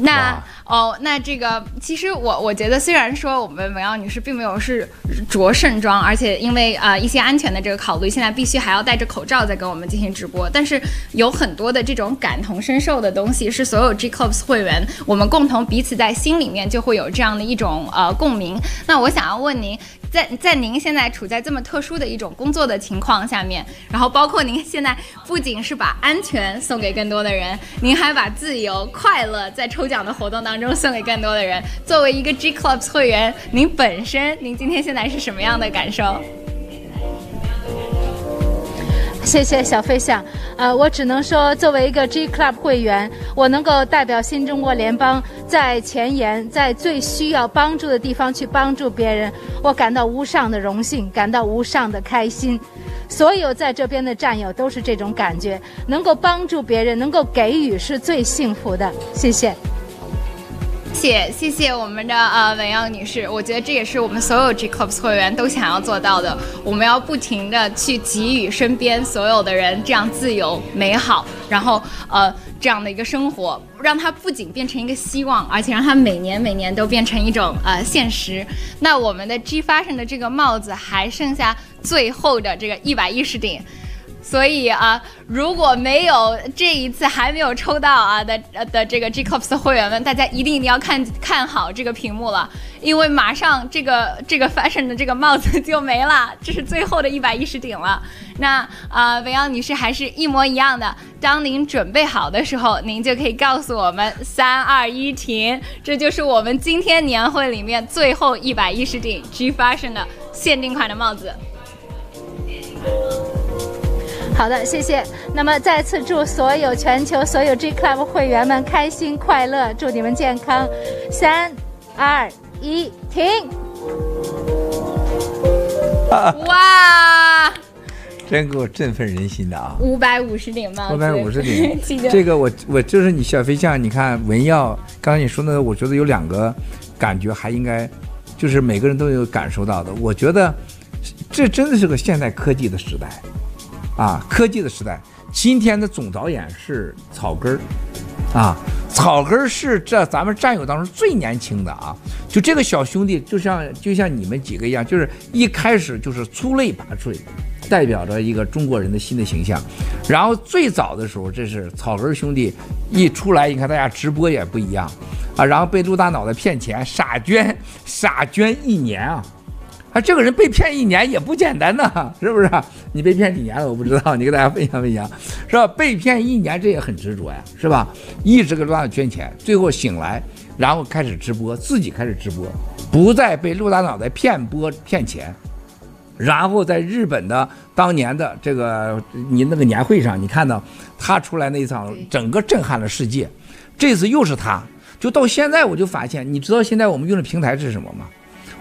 那哦，那这个其实我我觉得，虽然说我们文耀女士并没有是着盛装，而且因为呃一些安全的这个考虑，现在必须还要戴着口罩在跟我们进行直播。但是有很多的这种感同身受的东西，是所有 G Clubs 会员我们共同彼此在心里面就会有这样的一种呃共鸣。那我想要问您。在在您现在处在这么特殊的一种工作的情况下面，然后包括您现在不仅是把安全送给更多的人，您还把自由、快乐在抽奖的活动当中送给更多的人。作为一个 G Clubs 会员，您本身您今天现在是什么样的感受？谢谢小飞象，呃，我只能说，作为一个 G Club 会员，我能够代表新中国联邦在前沿，在最需要帮助的地方去帮助别人，我感到无上的荣幸，感到无上的开心。所有在这边的战友都是这种感觉，能够帮助别人，能够给予是最幸福的。谢谢。谢谢谢我们的呃文耀女士，我觉得这也是我们所有 G Clubs 会员都想要做到的。我们要不停的去给予身边所有的人这样自由美好，然后呃这样的一个生活，让它不仅变成一个希望，而且让它每年每年都变成一种呃现实。那我们的 G Fashion 的这个帽子还剩下最后的这个一百一十顶。所以啊，如果没有这一次还没有抽到啊的的这个 G Clubs 的会员们，大家一定一定要看看好这个屏幕了，因为马上这个这个 Fashion 的这个帽子就没了，这是最后的一百一十顶了。那啊，维瑶女士还是一模一样的，当您准备好的时候，您就可以告诉我们三二一停，这就是我们今天年会里面最后一百一十顶 G Fashion 的限定款的帽子。好的，谢谢。那么再次祝所有全球所有 G Club 会员们开心快乐，祝你们健康。三、二、一，停！哇，真给我振奋人心的啊！五百五十顶吗？五百五十顶，这个我我就是你小飞象，你看文耀，刚才你说的，我觉得有两个感觉还应该，就是每个人都有感受到的。我觉得这真的是个现代科技的时代。啊，科技的时代，今天的总导演是草根儿，啊，草根儿是这咱们战友当中最年轻的啊，就这个小兄弟，就像就像你们几个一样，就是一开始就是出类拔萃，代表着一个中国人的新的形象。然后最早的时候，这是草根兄弟一出来，你看大家直播也不一样啊，然后被陆大脑袋骗钱，傻捐傻捐一年啊。啊，这个人被骗一年也不简单呐，是不是？你被骗几年了？我不知道，你给大家分享分享，是吧？被骗一年，这也很执着呀，是吧？一直给陆大脑捐钱，最后醒来，然后开始直播，自己开始直播，不再被陆大脑袋骗播骗钱，然后在日本的当年的这个你那个年会上，你看到他出来那一场，整个震撼了世界。这次又是他，就到现在我就发现，你知道现在我们用的平台是什么吗？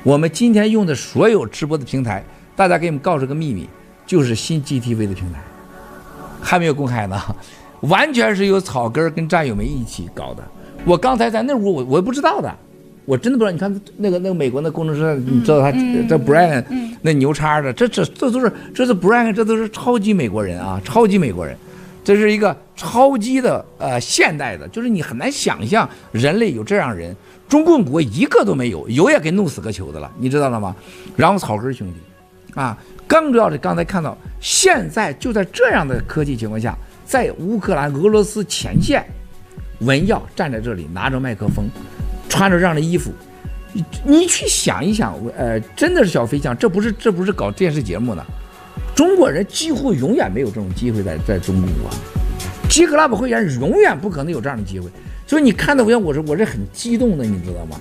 我们今天用的所有直播的平台，大家给你们告诉个秘密，就是新 GTV 的平台，还没有公开呢，完全是由草根跟战友们一起搞的。我刚才在那屋，我我也不知道的。我真的不知道，你看那个那个美国那工程师，你知道他这 Brian 那牛叉的，这这这都是这是 Brian，这都是超级美国人啊，超级美国人，这是一个超级的呃现代的，就是你很难想象人类有这样人，中共国一个都没有，有也给弄死个球的了，你知道了吗？然后草根兄弟，啊，更重要的刚才看到，现在就在这样的科技情况下，在乌克兰俄罗斯前线，文耀站在这里拿着麦克风。穿着这样的衣服，你你去想一想，呃，真的是小飞象，这不是这不是搞电视节目的，中国人几乎永远没有这种机会在在中国啊，G Club 会员永远不可能有这样的机会，所以你看到文耀，我是我是很激动的，你知道吗？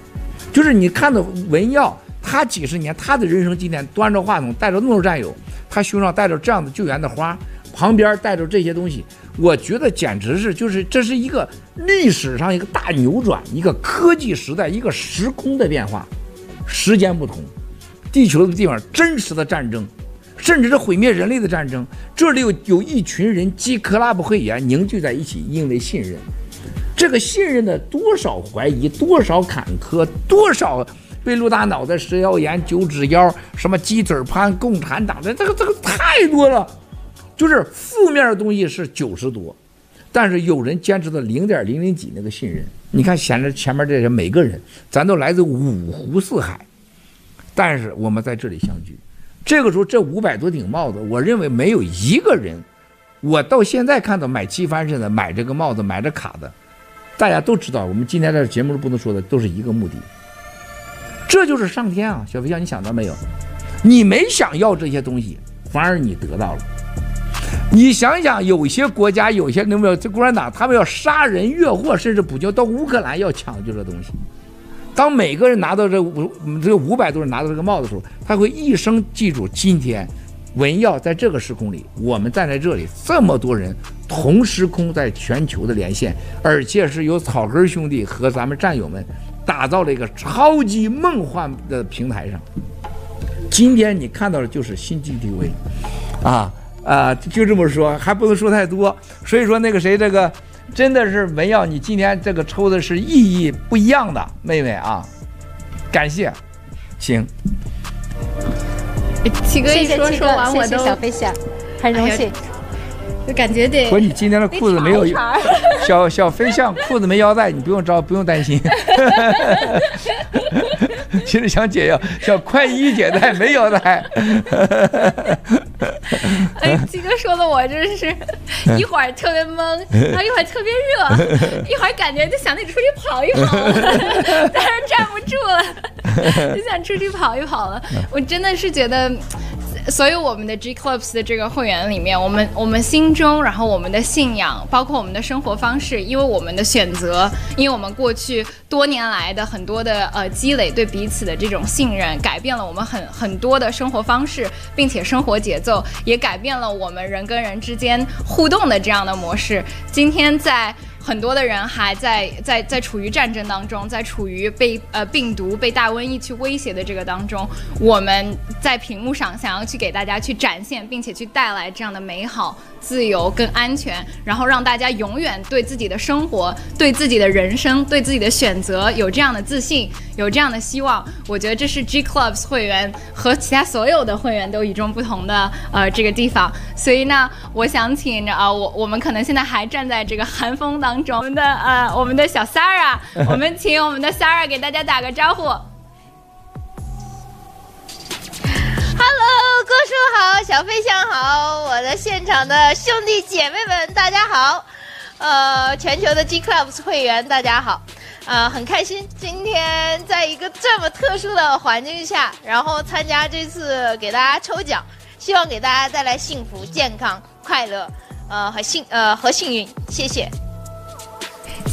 就是你看到文耀，他几十年他的人生今天端着话筒，带着那么多战友，他胸上带着这样的救援的花，旁边带着这些东西。我觉得简直是，就是这是一个历史上一个大扭转，一个科技时代，一个时空的变化，时间不同，地球的地方真实的战争，甚至是毁灭人类的战争，这里有有一群人，G Club 会员凝聚在一起，因为信任，这个信任的多少怀疑，多少坎坷，多少被陆大脑袋蛇妖炎、九指腰，什么鸡嘴潘、共产党的这个这个太多了。就是负面的东西是九十多，但是有人坚持到零点零零几那个信任。你看，显着前面这些每个人，咱都来自五湖四海，但是我们在这里相聚。这个时候，这五百多顶帽子，我认为没有一个人，我到现在看到买机翻身的、买这个帽子、买这卡的，大家都知道，我们今天在节目里不能说的都是一个目的，这就是上天啊！小飞象，你想到没有？你没想要这些东西，反而你得到了。你想想，有些国家，有些能没有？这共产党他们要杀人越货，甚至补救到乌克兰要抢救这东西。当每个人拿到这五这五百多人拿到这个帽子的时候，他会一生记住今天文耀在这个时空里，我们站在这里，这么多人同时空在全球的连线，而且是由草根兄弟和咱们战友们打造了一个超级梦幻的平台上。今天你看到的就是新 GTV 啊。啊，就这么说，还不能说太多。所以说那个谁，这个真的是文耀，你今天这个抽的是意义不一样的，妹妹啊，感谢，请。七哥一说说完，我都谢谢小飞侠，很荣幸。就感觉得。不是你今天的裤子没有 小小飞象裤子没腰带，你不用着，不用担心。其实想解腰，想快衣解带没腰带。哎，七哥说的我真是一会儿特别懵，然后一会儿特别热，一会儿感觉就想得出去跑一跑了，但是站不住了，就想出去跑一跑了。我真的是觉得。所有我们的 G Clubs 的这个会员里面，我们我们心中，然后我们的信仰，包括我们的生活方式，因为我们的选择，因为我们过去多年来的很多的呃积累，对彼此的这种信任，改变了我们很很多的生活方式，并且生活节奏也改变了我们人跟人之间互动的这样的模式。今天在。很多的人还在在在处于战争当中，在处于被呃病毒、被大瘟疫去威胁的这个当中，我们在屏幕上想要去给大家去展现，并且去带来这样的美好。自由跟安全，然后让大家永远对自己的生活、对自己的人生、对自己的选择有这样的自信，有这样的希望。我觉得这是 G Clubs 会员和其他所有的会员都与众不同的呃这个地方。所以呢，我想请啊、我我们可能现在还站在这个寒风当中，我们的呃我们的小 Sarah，我们请我们的 Sarah 给大家打个招呼。Hello，哥叔好，小飞象好，我的现场的兄弟姐妹们大家好，呃，全球的 G Clubs 会员大家好，呃，很开心今天在一个这么特殊的环境下，然后参加这次给大家抽奖，希望给大家带来幸福、健康、快乐，呃和幸呃和幸运，谢谢，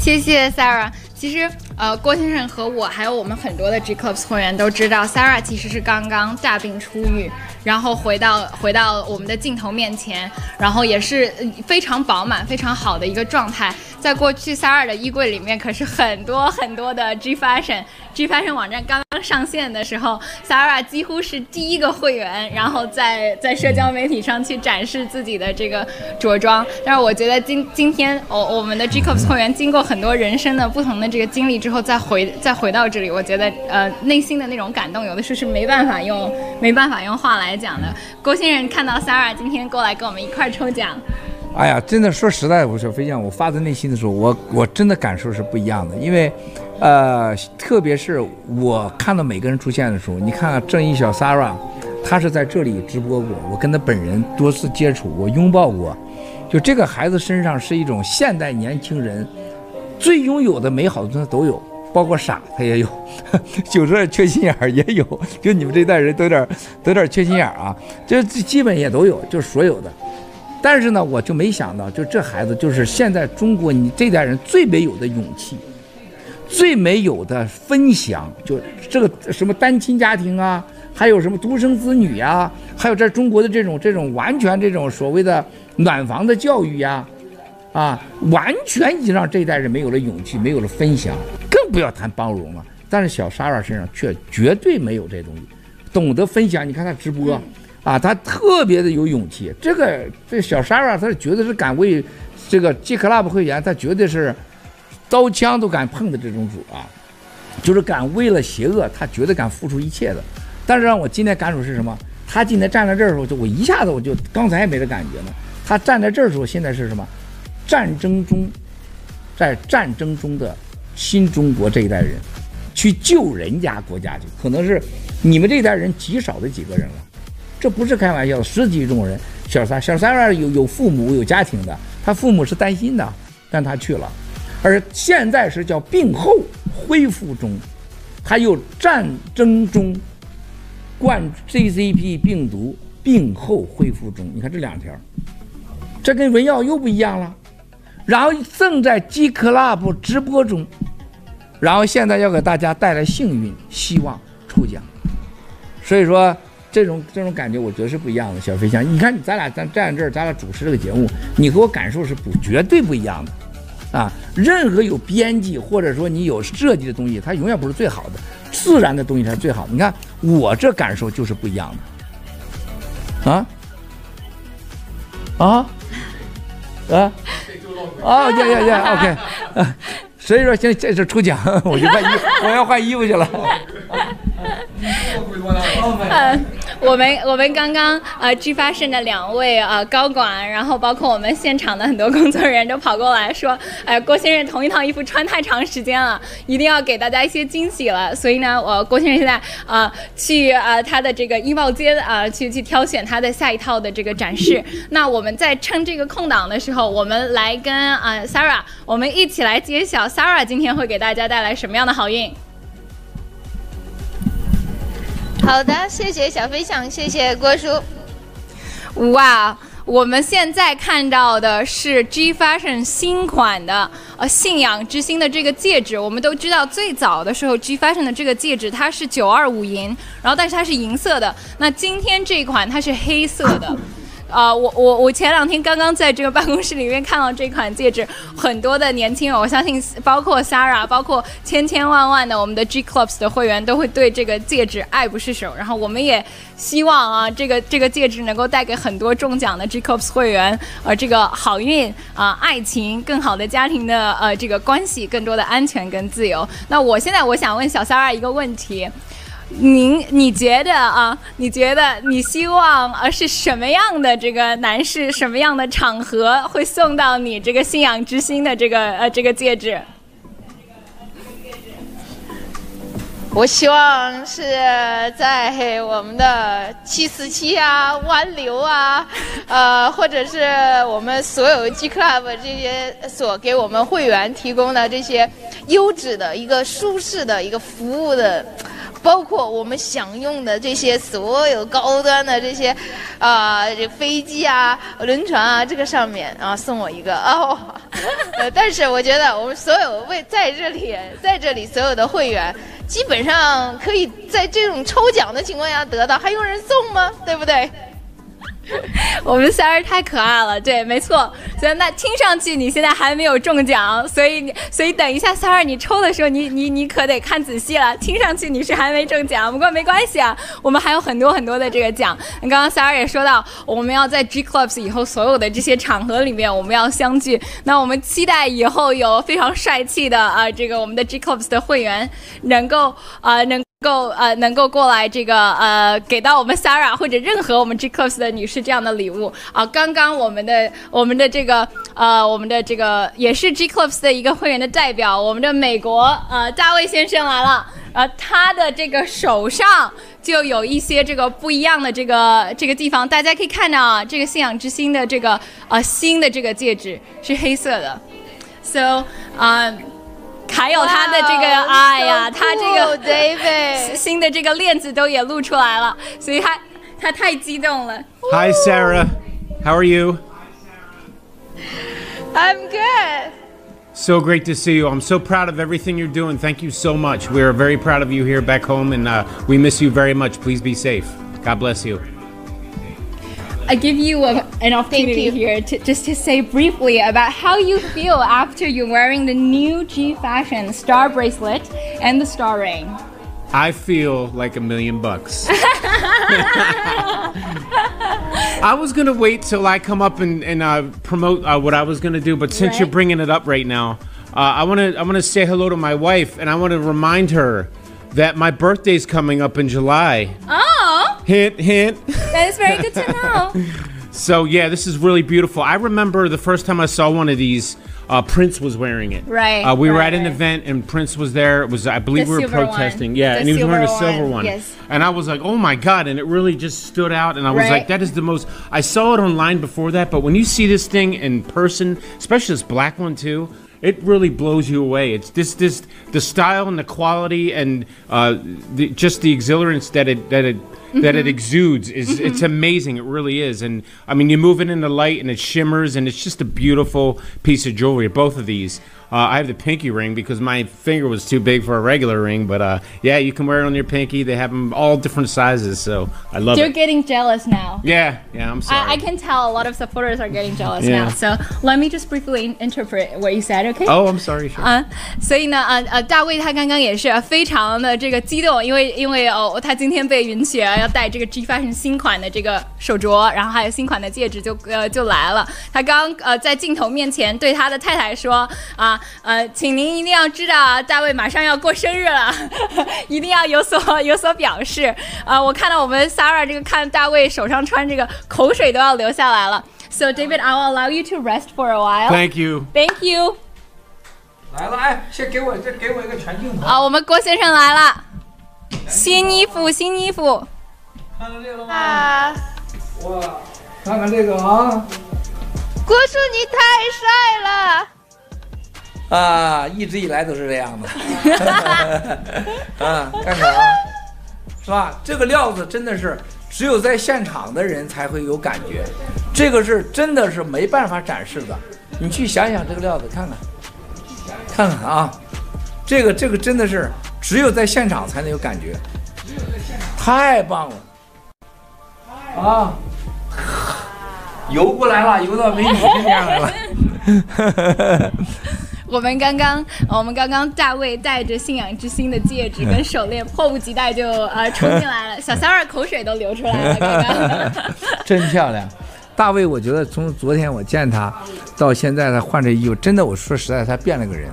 谢谢 Sarah。其实，呃，郭先生和我还有我们很多的 G Clubs 会员都知道，Sarah 其实是刚刚大病初愈，然后回到回到我们的镜头面前，然后也是非常饱满、非常好的一个状态。在过去，Sarah 的衣柜里面可是很多很多的 G Fashion。G Fashion 网站刚上线的时候，Sara 几乎是第一个会员，然后在在社交媒体上去展示自己的这个着装。但是我觉得今今天，我、我们的 Jacobs 会员经过很多人生的不同的这个经历之后，再回再回到这里，我觉得呃内心的那种感动，有的时候是没办法用没办法用话来讲的。郭先生看到 Sara 今天过来跟我们一块儿抽奖。哎呀，真的说实在，我说飞象，我发自内心的时候，我我真的感受是不一样的，因为，呃，特别是我看到每个人出现的时候，你看看正义小 Sara，他是在这里直播过，我跟他本人多次接触，我拥抱过，就这个孩子身上是一种现代年轻人最拥有的美好的东西都有，包括傻他也有，有时候缺心眼儿也有，就你们这代人都有点都有点缺心眼儿啊，就基本也都有，就是所有的。但是呢，我就没想到，就这孩子就是现在中国你这代人最没有的勇气，最没有的分享，就这个什么单亲家庭啊，还有什么独生子女呀，还有在中国的这种这种完全这种所谓的暖房的教育呀，啊，完全已经让这一代人没有了勇气，没有了分享，更不要谈包容了。但是小莎莎身上却绝对没有这东西，懂得分享。你看他直播。啊，他特别的有勇气，这个这小 Sarah，他是绝对是敢为这个 G Club 会员，他绝对是刀枪都敢碰的这种主啊，就是敢为了邪恶，他绝对敢付出一切的。但是让我今天感受是什么？他今天站在这儿的时候，就我一下子我就刚才还没这感觉呢。他站在这儿的时候，现在是什么？战争中，在战争中的新中国这一代人，去救人家国家去，可能是你们这一代人极少的几个人了。这不是开玩笑，十几种人，小三小三儿有有父母有家庭的，他父母是担心的，但他去了，而现在是叫病后恢复中，还有战争中冠 CCP 病毒病后恢复中，你看这两条，这跟文耀又不一样了，然后正在 G Club 直播中，然后现在要给大家带来幸运希望抽奖，所以说。这种这种感觉，我觉得是不一样的。小飞象，你看，咱俩咱站在这儿，咱俩主持这个节目，你和我感受是不绝对不一样的，啊！任何有编辑或者说你有设计的东西，它永远不是最好的，自然的东西才是最好的。你看我这感受就是不一样的，啊啊啊啊！呀呀呀！OK，啊，所以说现在这是抽奖，我就换衣，我要换衣服去了。我们我们刚刚呃，G Fashion 的两位呃高管，然后包括我们现场的很多工作人员都跑过来说，哎、呃，郭先生同一套衣服穿太长时间了，一定要给大家一些惊喜了。所以呢，我郭先生现在呃去呃他的这个衣帽间啊、呃，去去挑选他的下一套的这个展示。那我们在趁这个空档的时候，我们来跟呃 Sarah，我们一起来揭晓 Sarah 今天会给大家带来什么样的好运。好的，谢谢小飞象，谢谢郭叔。哇，我们现在看到的是 G Fashion 新款的呃信仰之星的这个戒指。我们都知道，最早的时候 G Fashion 的这个戒指它是九二五银，然后但是它是银色的。那今天这一款它是黑色的。啊、我我我前两天刚刚在这个办公室里面看到这款戒指，很多的年轻人，我相信包括 Sarah，包括千千万万的我们的 G Clubs 的会员都会对这个戒指爱不释手。然后我们也希望啊，这个这个戒指能够带给很多中奖的 G Clubs 会员，呃，这个好运啊、爱情，更好的家庭的呃这个关系，更多的安全跟自由。那我现在我想问小 Sarah 一个问题。您你觉得啊？你觉得你希望呃是什么样的这个男士，什么样的场合会送到你这个信仰之心的这个呃这个戒指？我希望是在我们的七四七啊、湾流啊，呃，或者是我们所有 G Club 这些所给我们会员提供的这些优质的一个舒适的一个服务的。包括我们享用的这些所有高端的这些，啊、这飞机啊、轮船啊，这个上面啊送我一个 哦。但是我觉得我们所有为在这里，在这里所有的会员，基本上可以在这种抽奖的情况下得到，还用人送吗？对不对？我们三儿太可爱了，对，没错。所以那听上去你现在还没有中奖，所以所以等一下三儿你抽的时候，你你你可得看仔细了。听上去你是还没中奖，不过没关系啊，我们还有很多很多的这个奖。刚刚三儿也说到，我们要在 G Clubs 以后所有的这些场合里面，我们要相聚。那我们期待以后有非常帅气的啊、这个我们的 G Clubs 的会员能够啊、呃、能。够呃，能够过来这个呃，给到我们 Sara 或者任何我们 G Clubs 的女士这样的礼物啊。刚刚我们的我们的这个呃，我们的这个也是 G Clubs 的一个会员的代表，我们的美国呃大卫先生来了，呃，他的这个手上就有一些这个不一样的这个这个地方，大家可以看到啊，这个信仰之星的这个呃新的这个戒指是黑色的，so 啊、呃。还有他的这个，哎呀，他这个 David 新的这个链子都也露出来了，所以他他太激动了。Hi Sarah, how are you? I'm good. So great to see you. I'm so proud of everything you're doing. Thank you so much. We are very proud of you here back home, and uh, we miss you very much. Please be safe. God bless you. I give you a, an opportunity you. here to just to say briefly about how you feel after you're wearing the new G Fashion star bracelet and the star ring. I feel like a million bucks. I was gonna wait till I come up and, and uh, promote uh, what I was gonna do, but since right. you're bringing it up right now, uh, I wanna I wanna say hello to my wife and I wanna remind her that my birthday's coming up in July. Oh, Hint, hint. that is very good to know. So yeah, this is really beautiful. I remember the first time I saw one of these. Uh, Prince was wearing it. Right, Uh, we were at an right. event and Prince was there. It was I believe The we were silver one. protesting. Yeah, The and he was wearing a silver silver one, one. yes. And I was like, oh my god! And it really just stood out. And I was Right. like, that is the most. I saw it online before that, but when you see this thing in person, especially this black one too. It really blows you away. It's this, this, the style and the quality and uh, the, just the exhilarance that it that it that it exudes is mm-hmm. it's amazing. It really is. And I mean, you move it in the light and it shimmers and it's just a beautiful piece of jewelry. Both of these. Uh, I have the pinky ring because my finger was too big for a regular ring. But uh, yeah, you can wear it on your pinky. They have them all different sizes. So I love You're it. getting jealous now. Yeah, yeah. I'm sorry. I, I can tell a lot of supporters are getting jealous Yeah. now. So let me just briefly in- interpret what you said, okay? Oh, I'm sorry. Sure. 啊，所以呢，呃呃，大卫他刚刚也是非常的这个激动，因为因为哦，他今天被允许要戴这个 G Fashion 新款的这个手镯，然后还有新款的戒指就呃就来了。他刚呃在镜头面前对他的太太说啊 呃，请您一定要知道啊，大卫马上要过生日了，一定要有所有所表示。啊，我看到我们 Sarah 这个看大卫手上穿这个口水都要流下来了。So David, I will allow you to rest for a while. Thank you. Thank you. 来了，哎，先给我这给我一个全镜头。啊，我们郭先生来了，新衣服，新衣服。看到这个了吗？啊，哇，看看这个啊郭叔你太帅了。啊，一直以来都是这样的。啊，看看啊，是吧？这个料子真的是只有在现场的人才会有感觉，这个是真的是没办法展示的。你去想想这个料子，看看，看看啊，这个这个真的是只有在现场才能有感觉，太棒了啊！游过来了，游到美女身边来了。我们刚刚，我们刚刚大卫带着信仰之星的戒指跟手链，迫不及待就呃冲进来了，小三儿口水都流出来了，刚刚。真漂亮，大卫，我觉得从昨天我见他到现在，他换这衣服，真的，我说实在，他变了个人，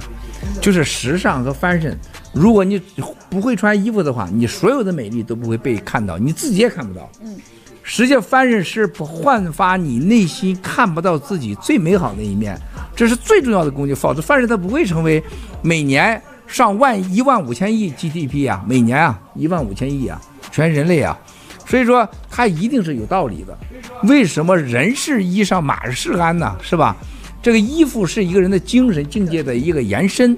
就是时尚和 fashion。如果你不会穿衣服的话，你所有的美丽都不会被看到，你自己也看不到。嗯，实际 fashion 是焕发你内心看不到自己最美好的一面，这是最重要的工具。否则，fashion 它不会成为每年上万一万五千亿 GDP 啊，每年啊一万五千亿啊，全人类啊。所以说，他一定是有道理的。为什么人是衣裳，马是鞍呢？是吧？这个衣服是一个人的精神境界的一个延伸，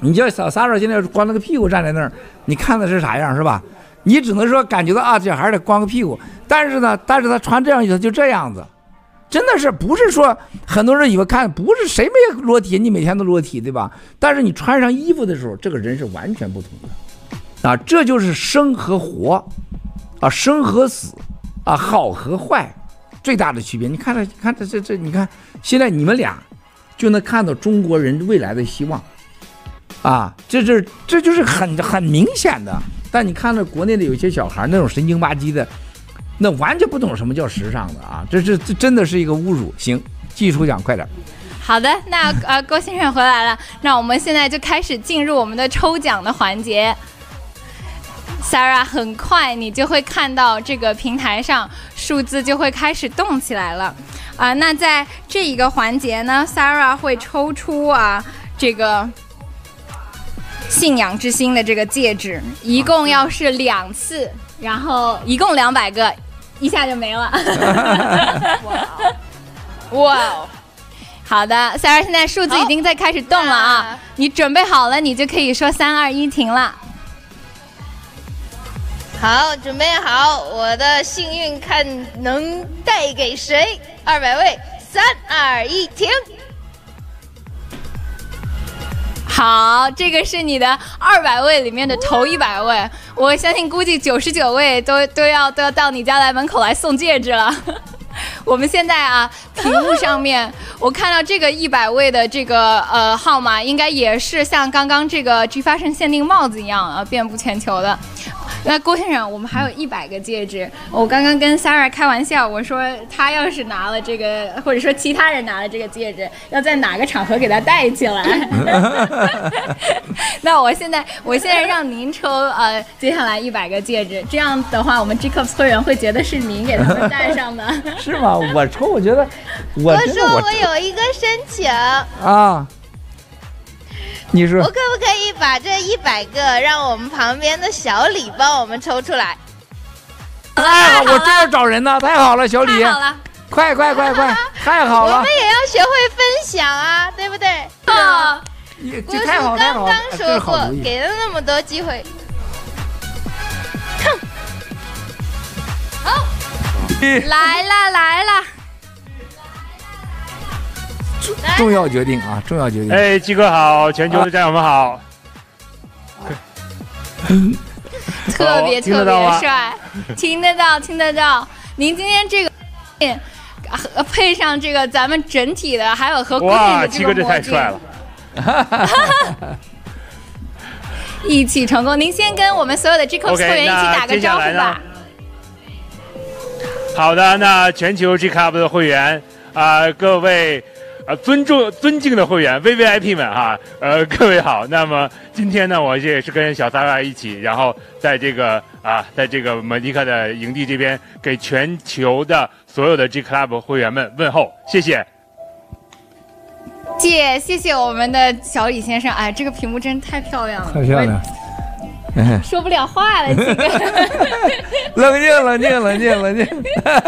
你叫小 Sara 现在光那个屁股站在那儿，你看的是啥样是吧？你只能说感觉到啊，这小孩得光个屁股，但是呢，但是他穿这样衣服就这样子，真的是不是说很多人以为看不是谁没裸体，你每天都裸体对吧？但是你穿上衣服的时候，这个人是完全不同的，啊，这就是生和活，啊，生和死，啊，好和坏，最大的区别。你看这，看这这这，你看现在你们俩就能看到中国人未来的希望。啊，这这这就是很很明显的。但你看到国内的有些小孩那种神经吧唧的，那完全不懂什么叫时尚的啊！这这这真的是一个侮辱。行，技术讲，快点。好的，那呃，郭先生回来了，那我们现在就开始进入我们的抽奖的环节。Sarah，很快你就会看到这个平台上数字就会开始动起来了啊。那在这一个环节呢，Sarah 会抽出啊这个。信仰之星的这个戒指，一共要是两次，然后一共两百个，一下就没了。哇哦，好的，Sarah，现在数字已经在开始动了啊！你准备好了，你就可以说三二一停了。好，准备好，我的幸运看能带给谁？二百位，三二一停。好，这个是你的二百位里面的头一百位，我相信估计九十九位都都要都要到你家来门口来送戒指了。我们现在啊，屏幕上面 我看到这个一百位的这个呃号码，应该也是像刚刚这个 G Fashion 限定帽子一样啊，遍布全球的。那郭先生，我们还有一百个戒指。我刚刚跟 Sarah 开玩笑，我说他要是拿了这个，或者说其他人拿了这个戒指，要在哪个场合给他戴起来？那我现在，我现在让您抽呃，接下来一百个戒指。这样的话，我们 Jacobs 会员会觉得是您给他们戴上的。是吗？我抽，我觉得 我，我说我有一个申请啊。你说我可不可以把这一百个让我们旁边的小李帮我们抽出来？太好，我正要找人呢，太好了，小李，太好了，快快快快，太好了！我们也要学会分享啊，对不对？啊，郭叔刚刚说过，给了那么多机会。哼，好，来 了来了。重要决定啊！重要决定。哎，鸡哥好，全球的战友们好。特别特别帅，听得到，听得到。您今天这个，配上这个咱们整体的，还有和郭靖的这个哇，鸡哥这太帅了。一起成功，您先跟我们所有的 G Club 会员一起打个招呼吧。好的，那全球 G Club 的会员啊、呃，各位。啊，尊重尊敬的会员 V V I P 们哈，呃，各位好。那么今天呢，我也是跟小 Sara 一起，然后在这个啊，在这个 Madica 的营地这边，给全球的所有的 G Club 会员们问候，谢谢。谢，谢谢我们的小李先生，哎，这个屏幕真太漂亮了，太漂亮。说不了话了，这个 冷静，冷静，冷静，冷静。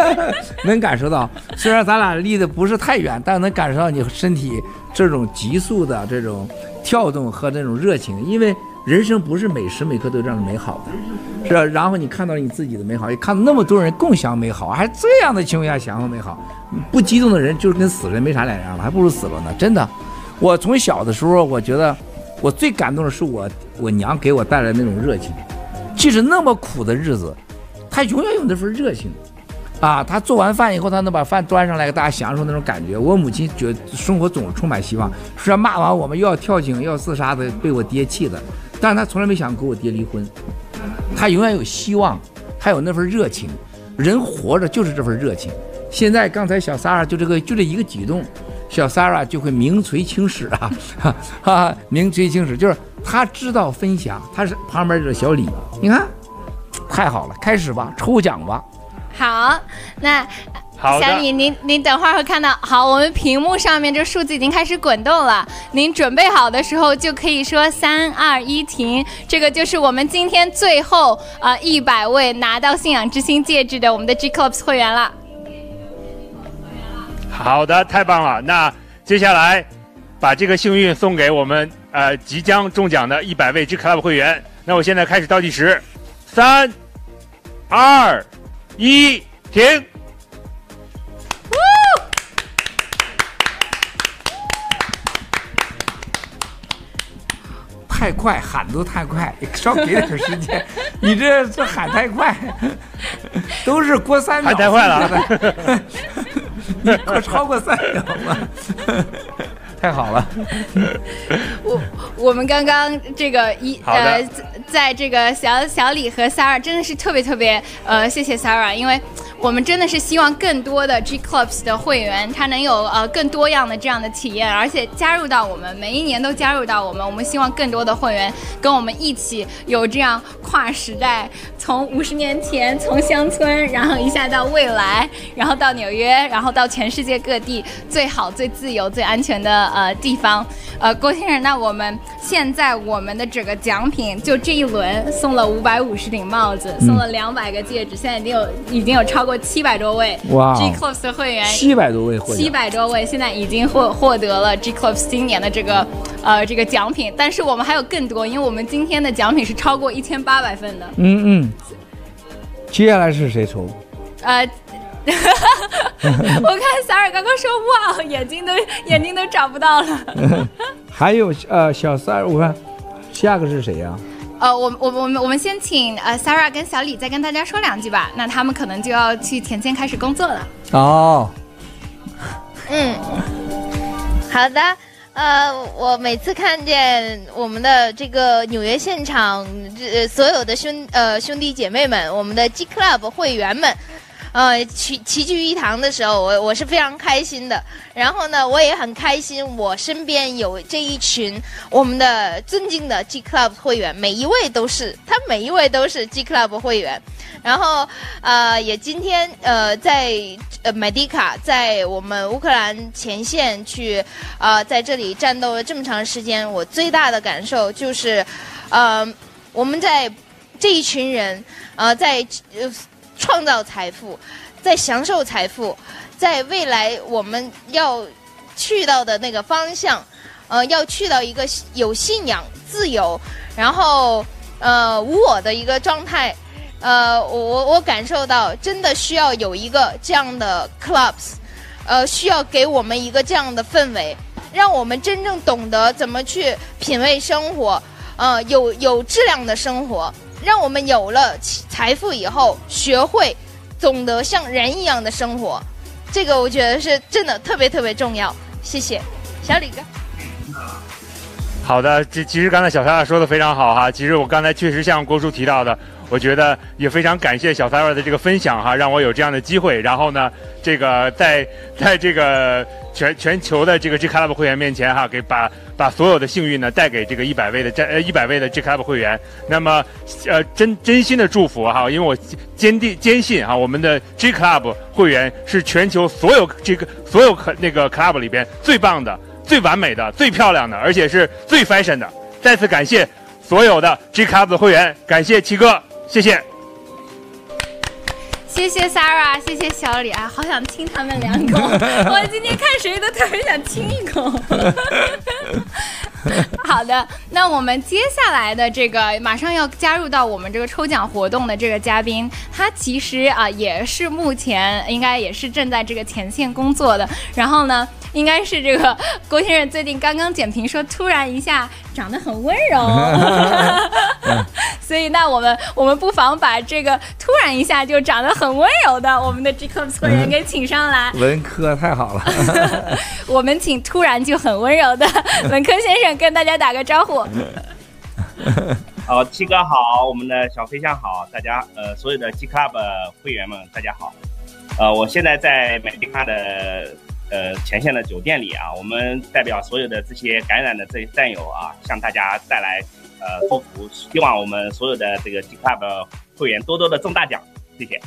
能感受到，虽然咱俩离得不是太远，但能感受到你身体这种急速的这种跳动和这种热情。因为人生不是每时每刻都这样美好的，是吧？然后你看到你自己的美好，也看到那么多人共享美好，还这样的情况下享受美好，不激动的人就是跟死人没啥两样了，还不如死了呢。真的，我从小的时候，我觉得。我最感动的是我我娘给我带来那种热情，即使那么苦的日子，她永远有那份热情，啊，她做完饭以后，她能把饭端上来给大家享受那种感觉。我母亲觉得生活总是充满希望，虽然骂完我们又要跳井要自杀的，被我爹气的，但是她从来没想跟我爹离婚，她永远有希望，还有那份热情。人活着就是这份热情。现在刚才小三儿就这个就这一个举动。小 Sara 就会名垂青史啊，哈哈，名垂青史就是他知道分享，他是旁边这个小李，你看，太好了，开始吧，抽奖吧。好，那小李，您您等会儿会看到，好，我们屏幕上面这数字已经开始滚动了，您准备好的时候就可以说三二一停，这个就是我们今天最后啊一百位拿到信仰之星戒指的我们的 G Club 会员了。好的，太棒了！那接下来，把这个幸运送给我们呃即将中奖的一百位 G Club 会员。那我现在开始倒计时，三、二、一，停。太快，喊都太快，稍给点时间。你这这喊太快，都是过三秒。喊太快了，你可超过三秒了，太好了。我我们刚刚这个一呃，在这个小小李和 Sarah 真的是特别特别呃，谢谢 Sarah，因为。我们真的是希望更多的 G Clubs 的会员，他能有呃更多样的这样的体验，而且加入到我们，每一年都加入到我们。我们希望更多的会员跟我们一起有这样跨时代，从五十年前从乡村，然后一下到未来，然后到纽约，然后到全世界各地最好、最自由、最安全的呃地方。呃，郭先生，那我们现在我们的整个奖品就这一轮送了五百五十顶帽子，送了两百个戒指，现在已经有已经有超过七百多位 G Clubs 的会员，七百多位，会员，七百多位现在已经获获得了 G Clubs 今年的这个呃这个奖品，但是我们还有更多，因为我们今天的奖品是超过一千八百份的。嗯嗯，接下来是谁抽？呃。我看 Sarah 刚刚说哇，眼睛都眼睛都找不到了。还有呃，小 Sarah，我看下个是谁呀、啊？呃，我我我们我们先请呃 Sarah 跟小李再跟大家说两句吧。那他们可能就要去田间开始工作了。哦。嗯，好的。呃，我每次看见我们的这个纽约现场，这所有的兄呃兄弟姐妹们，我们的 G Club 会员们。呃，齐齐聚一堂的时候，我我是非常开心的。然后呢，我也很开心，我身边有这一群我们的尊敬的 G Club 会员，每一位都是，他每一位都是 G Club 会员。然后，呃，也今天呃在呃 Medica 在我们乌克兰前线去，呃，在这里战斗了这么长时间，我最大的感受就是，呃，我们在这一群人，呃，在呃。创造财富，在享受财富，在未来我们要去到的那个方向，呃，要去到一个有信仰、自由，然后呃无我的一个状态，呃，我我我感受到真的需要有一个这样的 clubs，呃，需要给我们一个这样的氛围，让我们真正懂得怎么去品味生活，呃，有有质量的生活。让我们有了财富以后，学会懂得像人一样的生活，这个我觉得是真的特别特别重要。谢谢，小李哥。好的，其其实刚才小撒说的非常好哈。其实我刚才确实像郭叔提到的，我觉得也非常感谢小撒的这个分享哈，让我有这样的机会。然后呢，这个在在这个。全全球的这个 G Club 会员面前哈，给把把所有的幸运呢带给这个一百位的这呃一百位的 G Club 会员。那么呃真真心的祝福哈，因为我坚定坚信哈，我们的 G Club 会员是全球所有这个所有可那个 Club 里边最棒的、最完美的、最漂亮的，而且是最 fashion 的。再次感谢所有的 G Club 的会员，感谢七哥，谢谢。谢谢 Sarah，谢谢小李啊，好想亲他们两口。我今天看谁都特别想亲一口。好的，那我们接下来的这个马上要加入到我们这个抽奖活动的这个嘉宾，他其实啊也是目前应该也是正在这个前线工作的。然后呢，应该是这个郭先生最近刚刚点评说，突然一下长得很温柔，所以那我们我们不妨把这个突然一下就长得很温柔的我们的 Clubs 会员给请上来。文科太好了，我们请突然就很温柔的文科先生跟大家打个招呼。好，七哥好，我们的小飞象好，大家呃所有的 G Club 会员们大家好，呃我现在在美迪卡的。呃，前线的酒店里啊，我们代表所有的这些感染的这些战友啊，向大家带来呃祝福，希望我们所有的这个 G Club 会员多多的中大奖，谢谢。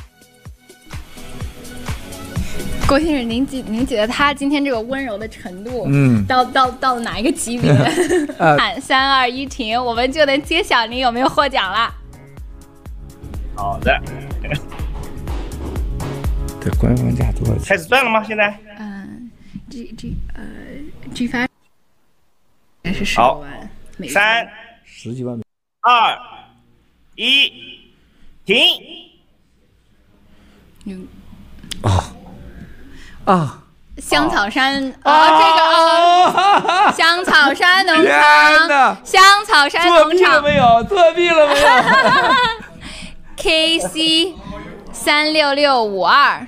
郭先生，您觉您觉得他今天这个温柔的程度，嗯，到到到哪一个级别？喊三二一停，我们就能揭晓您有没有获奖了。好的。这官方价多少钱？开始算了吗？现在嗯？G G 呃，G 发还是十万美金。三十几万美二一，停。嗯啊！香草山啊哦，这个哦，香草山农场，香草山农场没有？作弊了没有？KC 三六六五二，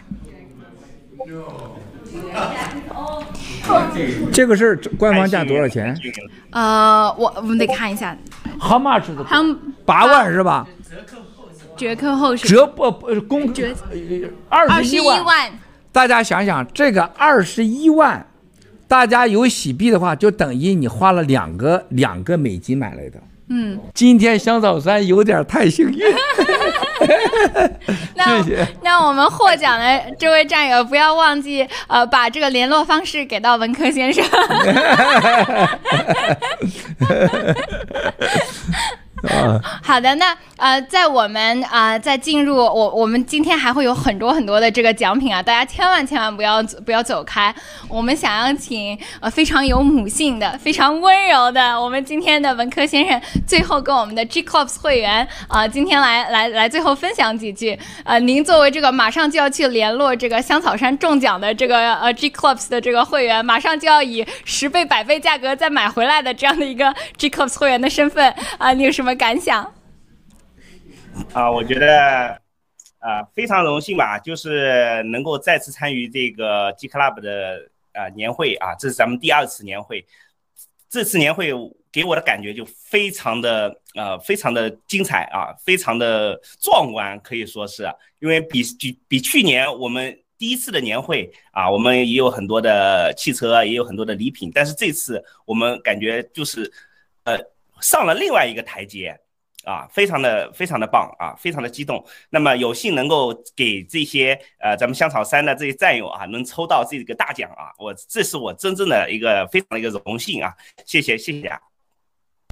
这个是官方价多少钱呃，我我们得看一下，？How much 的？他们八万是吧？折扣后是折不不公折二十一万。万，大家想想，这个二十一万，大家有洗币的话，就等于你花了两个两个美金买来的。嗯，今天香草山有点太幸运，那谢谢。那我们获奖的这位战友不要忘记呃把这个联络方式给到文科先生。好的，那呃，在我们啊、在进入我我们今天还会有很多很多的这个奖品啊，大家千万千万不要不要走开。我们想要请呃非常有母性的、非常温柔的我们今天的文科先生，最后跟我们的 G Clubs 会员啊、今天来来来最后分享几句。呃，您作为这个马上就要去联络这个香草山中奖的这个呃 G Clubs 的这个会员，马上就要以十倍、百倍价格再买回来的这样的一个 G Clubs 会员的身份啊、呃，你有什么感想？啊，我觉得啊非常荣幸吧，就是能够再次参与这个 G Club 的啊年会啊，这是咱们第二次年会。这次年会给我的感觉就非常的呃非常的精彩啊，非常的壮观，可以说是，因为比比比去年我们第一次的年会啊，我们也有很多的汽车，也有很多的礼品，但是这次我们感觉就是呃上了另外一个台阶。啊，非常的非常的棒啊，非常的激动。那么有幸能够给这些呃咱们香草山的这些战友啊，能抽到这个大奖啊，我这是我真正的一个非常的一个荣幸啊，谢谢谢谢啊。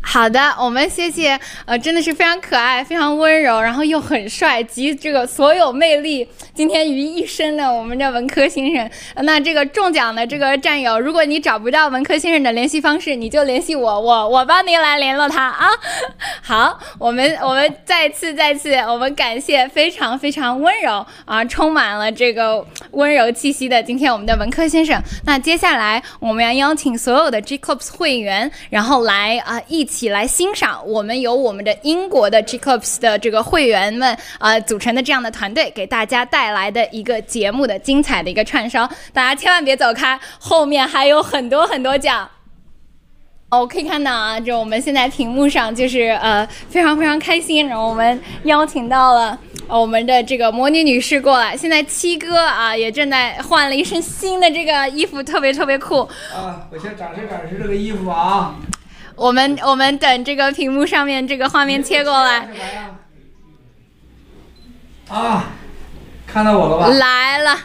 好的，我们谢谢，呃，真的是非常可爱，非常温柔，然后又很帅，集这个所有魅力今天于一身的我们的文科先生。那这个中奖的这个战友，如果你找不到文科先生的联系方式，你就联系我，我我帮您来联络他啊。好，我们我们再次再次，我们感谢非常非常温柔啊，充满了这个温柔气息的今天我们的文科先生。那接下来我们要邀请所有的 G Clubs 会员，然后来啊一。一起来欣赏我们由我们的英国的 G Clubs 的这个会员们呃组成的这样的团队，给大家带来的一个节目的精彩的一个串烧，大家千万别走开，后面还有很多很多奖。哦，可以看到啊，就我们现在屏幕上就是呃非常非常开心，然后我们邀请到了我们的这个魔女女士过来，现在七哥啊也正在换了一身新的这个衣服，特别特别酷。啊，我先展示展示这个衣服啊。我们我们等这个屏幕上面这个画面切过来。啊，看到我了吧？来了。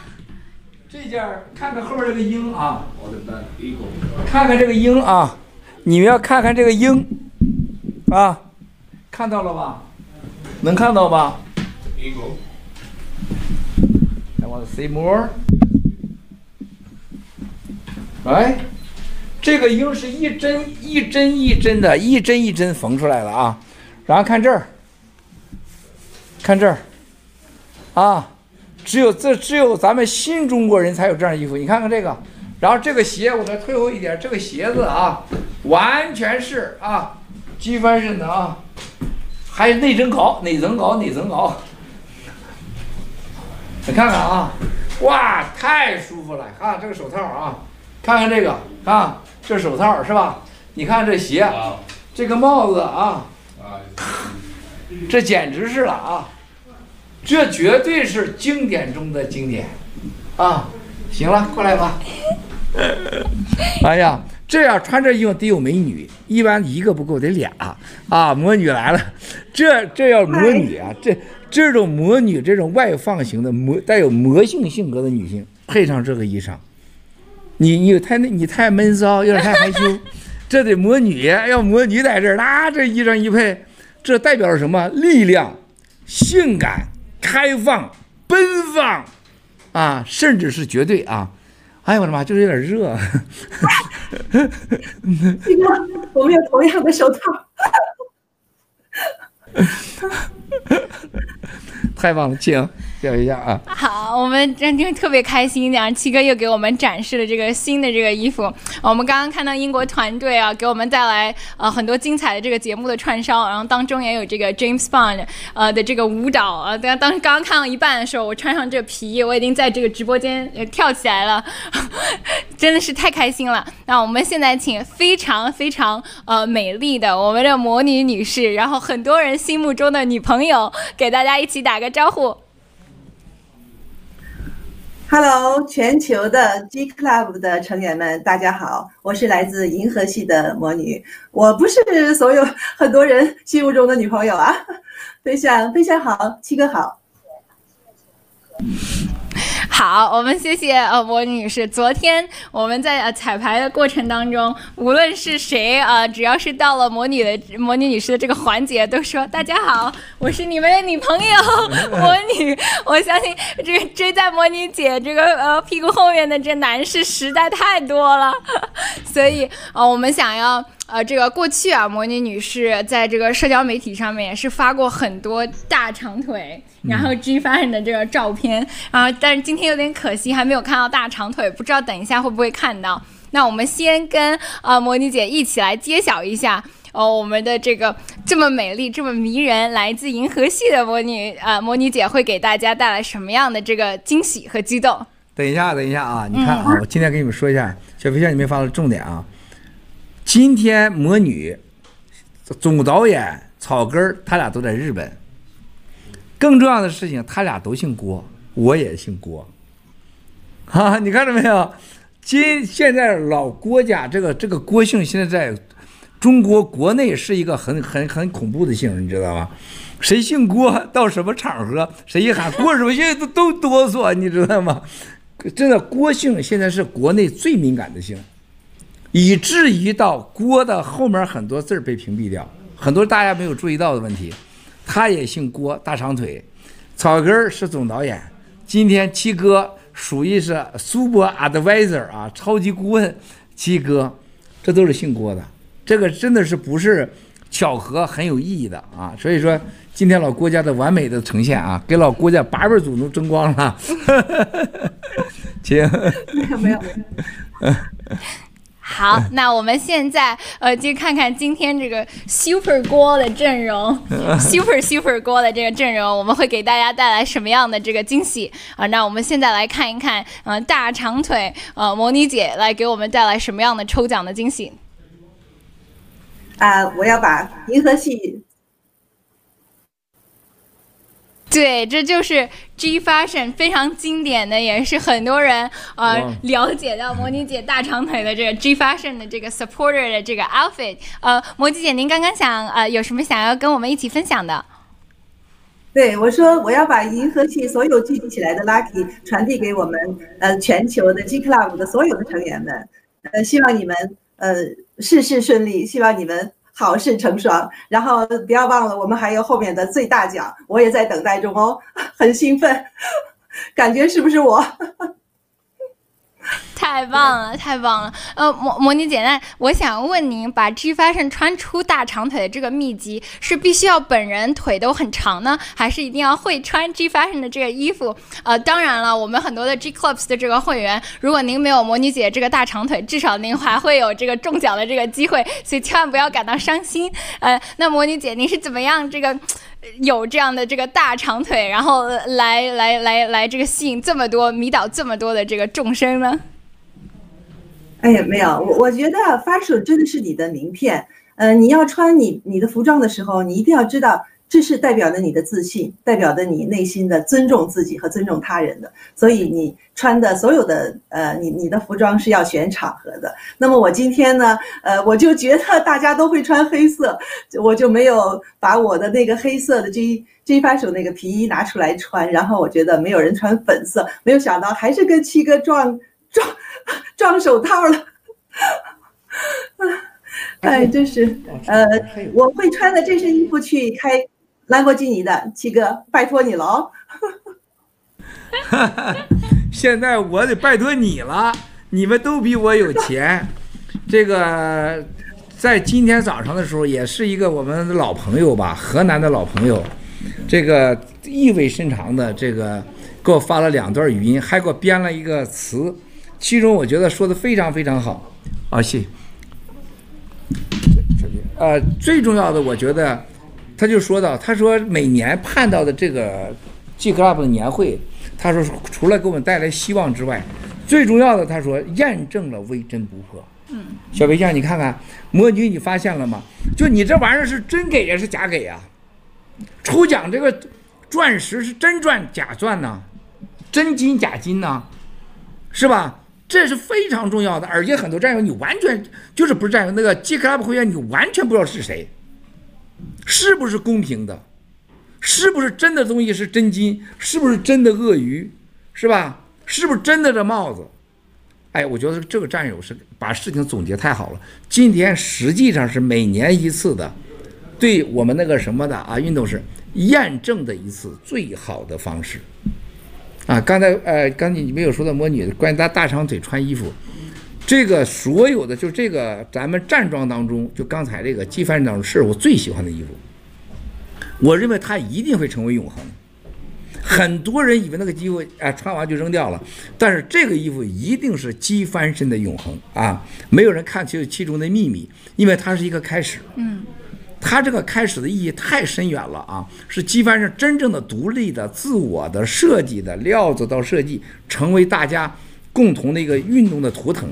这件看看后面这个鹰啊，看看这个鹰啊，你们要看看这个鹰啊，看到了吧？能看到吧？I want to see more。来。这个鹰是一针一针一针的，一针一针缝出来的啊，然后看这儿，看这儿，啊，只有这只有咱们新中国人才有这样衣服。你看看这个，然后这个鞋我再退后一点，这个鞋子啊，完全是啊，机翻身的啊，还有内增高，内增高，内增高。你看看啊，哇，太舒服了啊！这个手套啊，看看这个啊。这手套是吧？你看这鞋，这个帽子啊，这简直是了啊！这绝对是经典中的经典啊！行了，过来吧。哎呀，这样穿这衣服得有美女，一般一个不够得俩啊！魔女来了，这这要魔女啊！这这种魔女，这种外放型的魔带有魔性性格的女性，配上这个衣裳。你你太那，你太闷骚，有点太害羞，这得魔女，要魔女在这儿，那这衣裳一配，这代表着什么？力量、性感、开放、奔放，啊，甚至是绝对啊！哎呀我的妈，就是有点热。我们有同样的手套。太棒了，请。表一下啊！好，我们真的特别开心，然后七哥又给我们展示了这个新的这个衣服。我们刚刚看到英国团队啊，给我们带来呃很多精彩的这个节目的串烧，然后当中也有这个 James Bond 呃的这个舞蹈啊。当当时刚刚看到一半的时候，我穿上这皮衣，我已经在这个直播间跳起来了，真的是太开心了。那我们现在请非常非常呃美丽的我们的魔女女士，然后很多人心目中的女朋友，给大家一起打个招呼。Hello，全球的 G Club 的成员们，大家好，我是来自银河系的魔女，我不是所有很多人心目中的女朋友啊，飞翔飞翔好，七哥好。好，我们谢谢呃魔女士。昨天我们在呃彩排的过程当中，无论是谁啊、呃，只要是到了魔女的魔女女士的这个环节，都说大家好，我是你们的女朋友魔女。我相信这个追在魔女姐这个呃屁股后面的这男士实在太多了，所以啊、呃，我们想要。呃，这个过去啊，魔女女士在这个社交媒体上面也是发过很多大长腿，然后 G Fashion 的这个照片啊、呃，但是今天有点可惜，还没有看到大长腿，不知道等一下会不会看到。那我们先跟啊、呃、魔女姐一起来揭晓一下哦，我们的这个这么美丽、这么迷人、来自银河系的魔女啊、呃，魔女姐会给大家带来什么样的这个惊喜和激动？等一下，等一下啊，你看啊，嗯、我今天给你们说一下，小飞象，你没发到重点啊。今天魔女总导演草根，他俩都在日本。更重要的事情，他俩都姓郭，我也姓郭。哈、啊，你看到没有？今现在老郭家这个这个郭姓，现在在中国国内是一个很很很恐怖的姓，你知道吗？谁姓郭，到什么场合，谁一喊郭什么姓，都都哆嗦，你知道吗？真的，郭姓现在是国内最敏感的姓。以至于到郭的后面很多字儿被屏蔽掉，很多大家没有注意到的问题。他也姓郭，大长腿。草根是总导演，今天七哥属于是 super advisor 啊，超级顾问。七哥，这都是姓郭的，这个真的是不是巧合，很有意义的啊。所以说，今天老郭家的完美的呈现啊，给老郭家八辈祖宗争光了。请。没有没有。好，那我们现在呃，就看看今天这个 Super 锅的阵容，Super Super 锅的这个阵容，我们会给大家带来什么样的这个惊喜啊？那我们现在来看一看，嗯、呃，大长腿呃，模拟姐来给我们带来什么样的抽奖的惊喜？啊，我要把银河系。对，这就是 G Fashion 非常经典的，也是很多人呃了解到魔女姐大长腿的这个 G Fashion 的这个 supporter 的这个 outfit。呃，魔女姐，您刚刚想呃有什么想要跟我们一起分享的？对，我说我要把银河系所有聚集起来的 lucky 传递给我们呃全球的 G Club 的所有的成员们，呃，希望你们呃事事顺利，希望你们。好事成双，然后不要忘了，我们还有后面的最大奖，我也在等待中哦，很兴奋，感觉是不是我？太棒了，太棒了！呃，魔魔女姐，那我想问您，把 G Fashion 穿出大长腿的这个秘籍，是必须要本人腿都很长呢，还是一定要会穿 G Fashion 的这个衣服？呃，当然了，我们很多的 G Clubs 的这个会员，如果您没有魔女姐这个大长腿，至少您还会有这个中奖的这个机会，所以千万不要感到伤心。呃，那魔女姐，您是怎么样这个有这样的这个大长腿，然后来来来来，这个吸引这么多、迷倒这么多的这个众生呢？哎呀，没有，我我觉得发射真的是你的名片。呃，你要穿你你的服装的时候，你一定要知道，这是代表着你的自信，代表着你内心的尊重自己和尊重他人的。所以你穿的所有的呃，你你的服装是要选场合的。那么我今天呢，呃，我就觉得大家都会穿黑色，我就没有把我的那个黑色的 G G fashion 那个皮衣拿出来穿。然后我觉得没有人穿粉色，没有想到还是跟七哥撞撞。撞手套了，哎，真是，呃，我会穿的这身衣服去开兰博基尼的，七哥，拜托你了哦。现在我得拜托你了，你们都比我有钱。这个在今天早上的时候，也是一个我们的老朋友吧，河南的老朋友，这个意味深长的这个给我发了两段语音，还给我编了一个词，其中我觉得说的非常非常好。啊，谢谢。呃，最重要的，我觉得，他就说到，他说每年盼到的这个 G Club 的年会，他说除了给我们带来希望之外，最重要的，他说验证了微真不破。嗯，小飞象，你看看魔女，你发现了吗？就你这玩意儿是真给呀，是假给呀？抽奖这个钻石是真钻假钻呢？真金假金呢？是吧？这是非常重要的，而且很多战友你完全就是不是战友，那个 G Club 会员你完全不知道是谁，是不是公平的，是不是真的东西是真金，是不是真的鳄鱼，是吧？是不是真的这帽子？哎，我觉得这个战友是把事情总结太好了。今天实际上是每年一次的，对我们那个什么的啊运动是验证的一次最好的方式。啊，刚才呃，刚才你没有说到魔女关于她大长腿穿衣服，这个所有的就这个咱们站桩当中，就刚才这个机翻身当中是我最喜欢的衣服。我认为它一定会成为永恒。很多人以为那个衣服啊穿完就扔掉了，但是这个衣服一定是机翻身的永恒啊！没有人看清其中的秘密，因为它是一个开始。嗯。它这个开始的意义太深远了啊！是机翻身真正的独立的、自我的设计的料子到设计，成为大家共同的一个运动的图腾。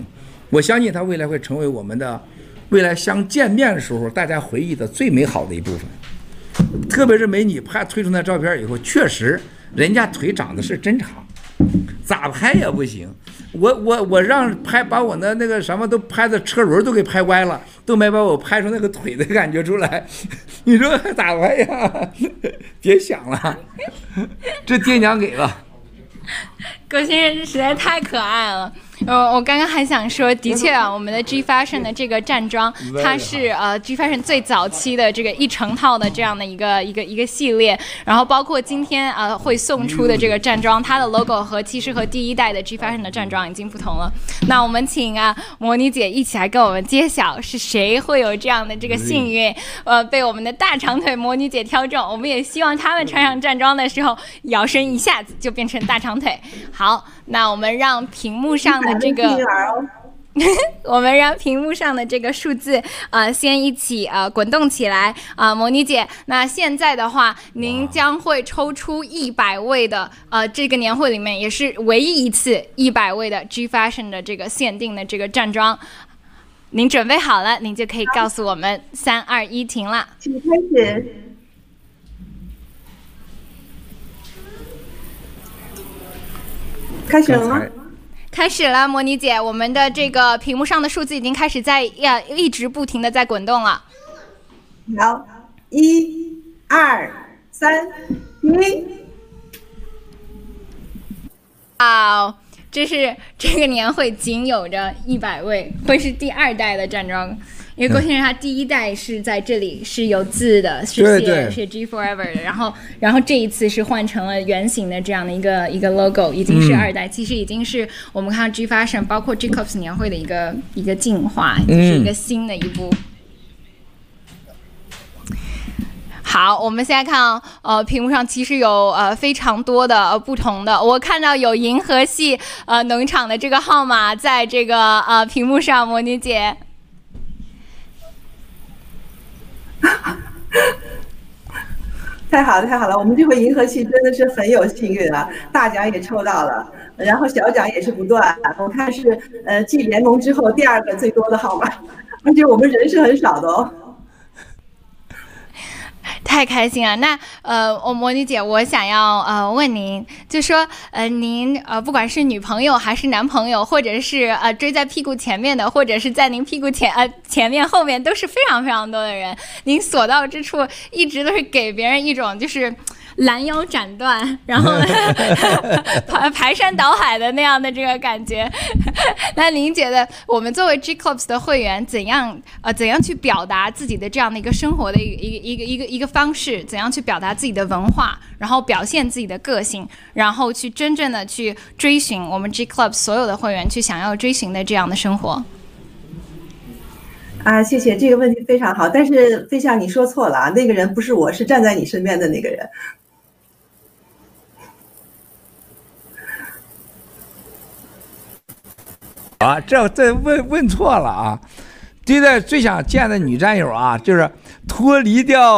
我相信它未来会成为我们的未来相见面的时候大家回忆的最美好的一部分。特别是美女拍推出那照片以后，确实人家腿长得是真长，咋拍也不行。我我我让拍把我的那个什么都拍的车轮都给拍歪了，都没把我拍出那个腿的感觉出来。你说咋拍呀？别想了，这爹娘给了。郭先生这实在太可爱了。呃，我刚刚还想说，的确啊，我们的 G Fashion 的这个站桩，它是呃 G Fashion 最早期的这个一成套的这样的一个一个一个系列，然后包括今天呃会送出的这个站桩，它的 logo 和其实和第一代的 G Fashion 的站桩已经不同了。那我们请啊魔女姐一起来跟我们揭晓是谁会有这样的这个幸运，呃被我们的大长腿魔女姐挑中。我们也希望他们穿上站桩的时候，摇身一下子就变成大长腿。好，那我们让屏幕上的。这个，我们让屏幕上的这个数字啊、呃，先一起啊、呃、滚动起来啊、呃，魔女姐。那现在的话，您将会抽出一百位的呃，这个年会里面也是唯一一次一百位的 G Fashion 的这个限定的这个站桩。您准备好了，您就可以告诉我们三二一停了，请开始，开始了吗？开始了，魔女姐，我们的这个屏幕上的数字已经开始在呀，一直不停的在滚动了。好，一、二、三，一。好，这是这个年会仅有着一百位，会是第二代的站桩。因为郭先生他第一代是在这里是有字的，是写是 G Forever 的，然后然后这一次是换成了圆形的这样的一个一个 logo，已经是二代，其实已经是我们看到 G Fashion 包括 G Clubs 年会的一个一个进化，就是一个新的一步。好，我们现在看呃屏幕上其实有呃非常多的、呃、不同的，我看到有银河系呃农场的这个号码在这个呃屏幕上，魔女姐。太好了，太好了！我们这回银河系真的是很有幸运啊，大奖也抽到了，然后小奖也是不断。我看是呃继联盟之后第二个最多的号码，而且我们人是很少的哦。太开心了！那呃，我魔女姐，我想要呃问您，就说呃您呃不管是女朋友还是男朋友，或者是呃追在屁股前面的，或者是在您屁股前呃前面后面都是非常非常多的人，您所到之处一直都是给别人一种就是拦腰斩断，然后 排排山倒海的那样的这个感觉。那您觉得我们作为 G Clubs 的会员，怎样呃怎样去表达自己的这样的一个生活的一个一个一个一个一个方式？怎样去表达自己的文化，然后表现自己的个性，然后去真正的去追寻我们 G Clubs 所有的会员去想要追寻的这样的生活？啊，谢谢，这个问题非常好。但是飞象，你说错了啊，那个人不是我，是站在你身边的那个人。啊，这这问问错了啊！对待最想见的女战友啊，就是脱离掉。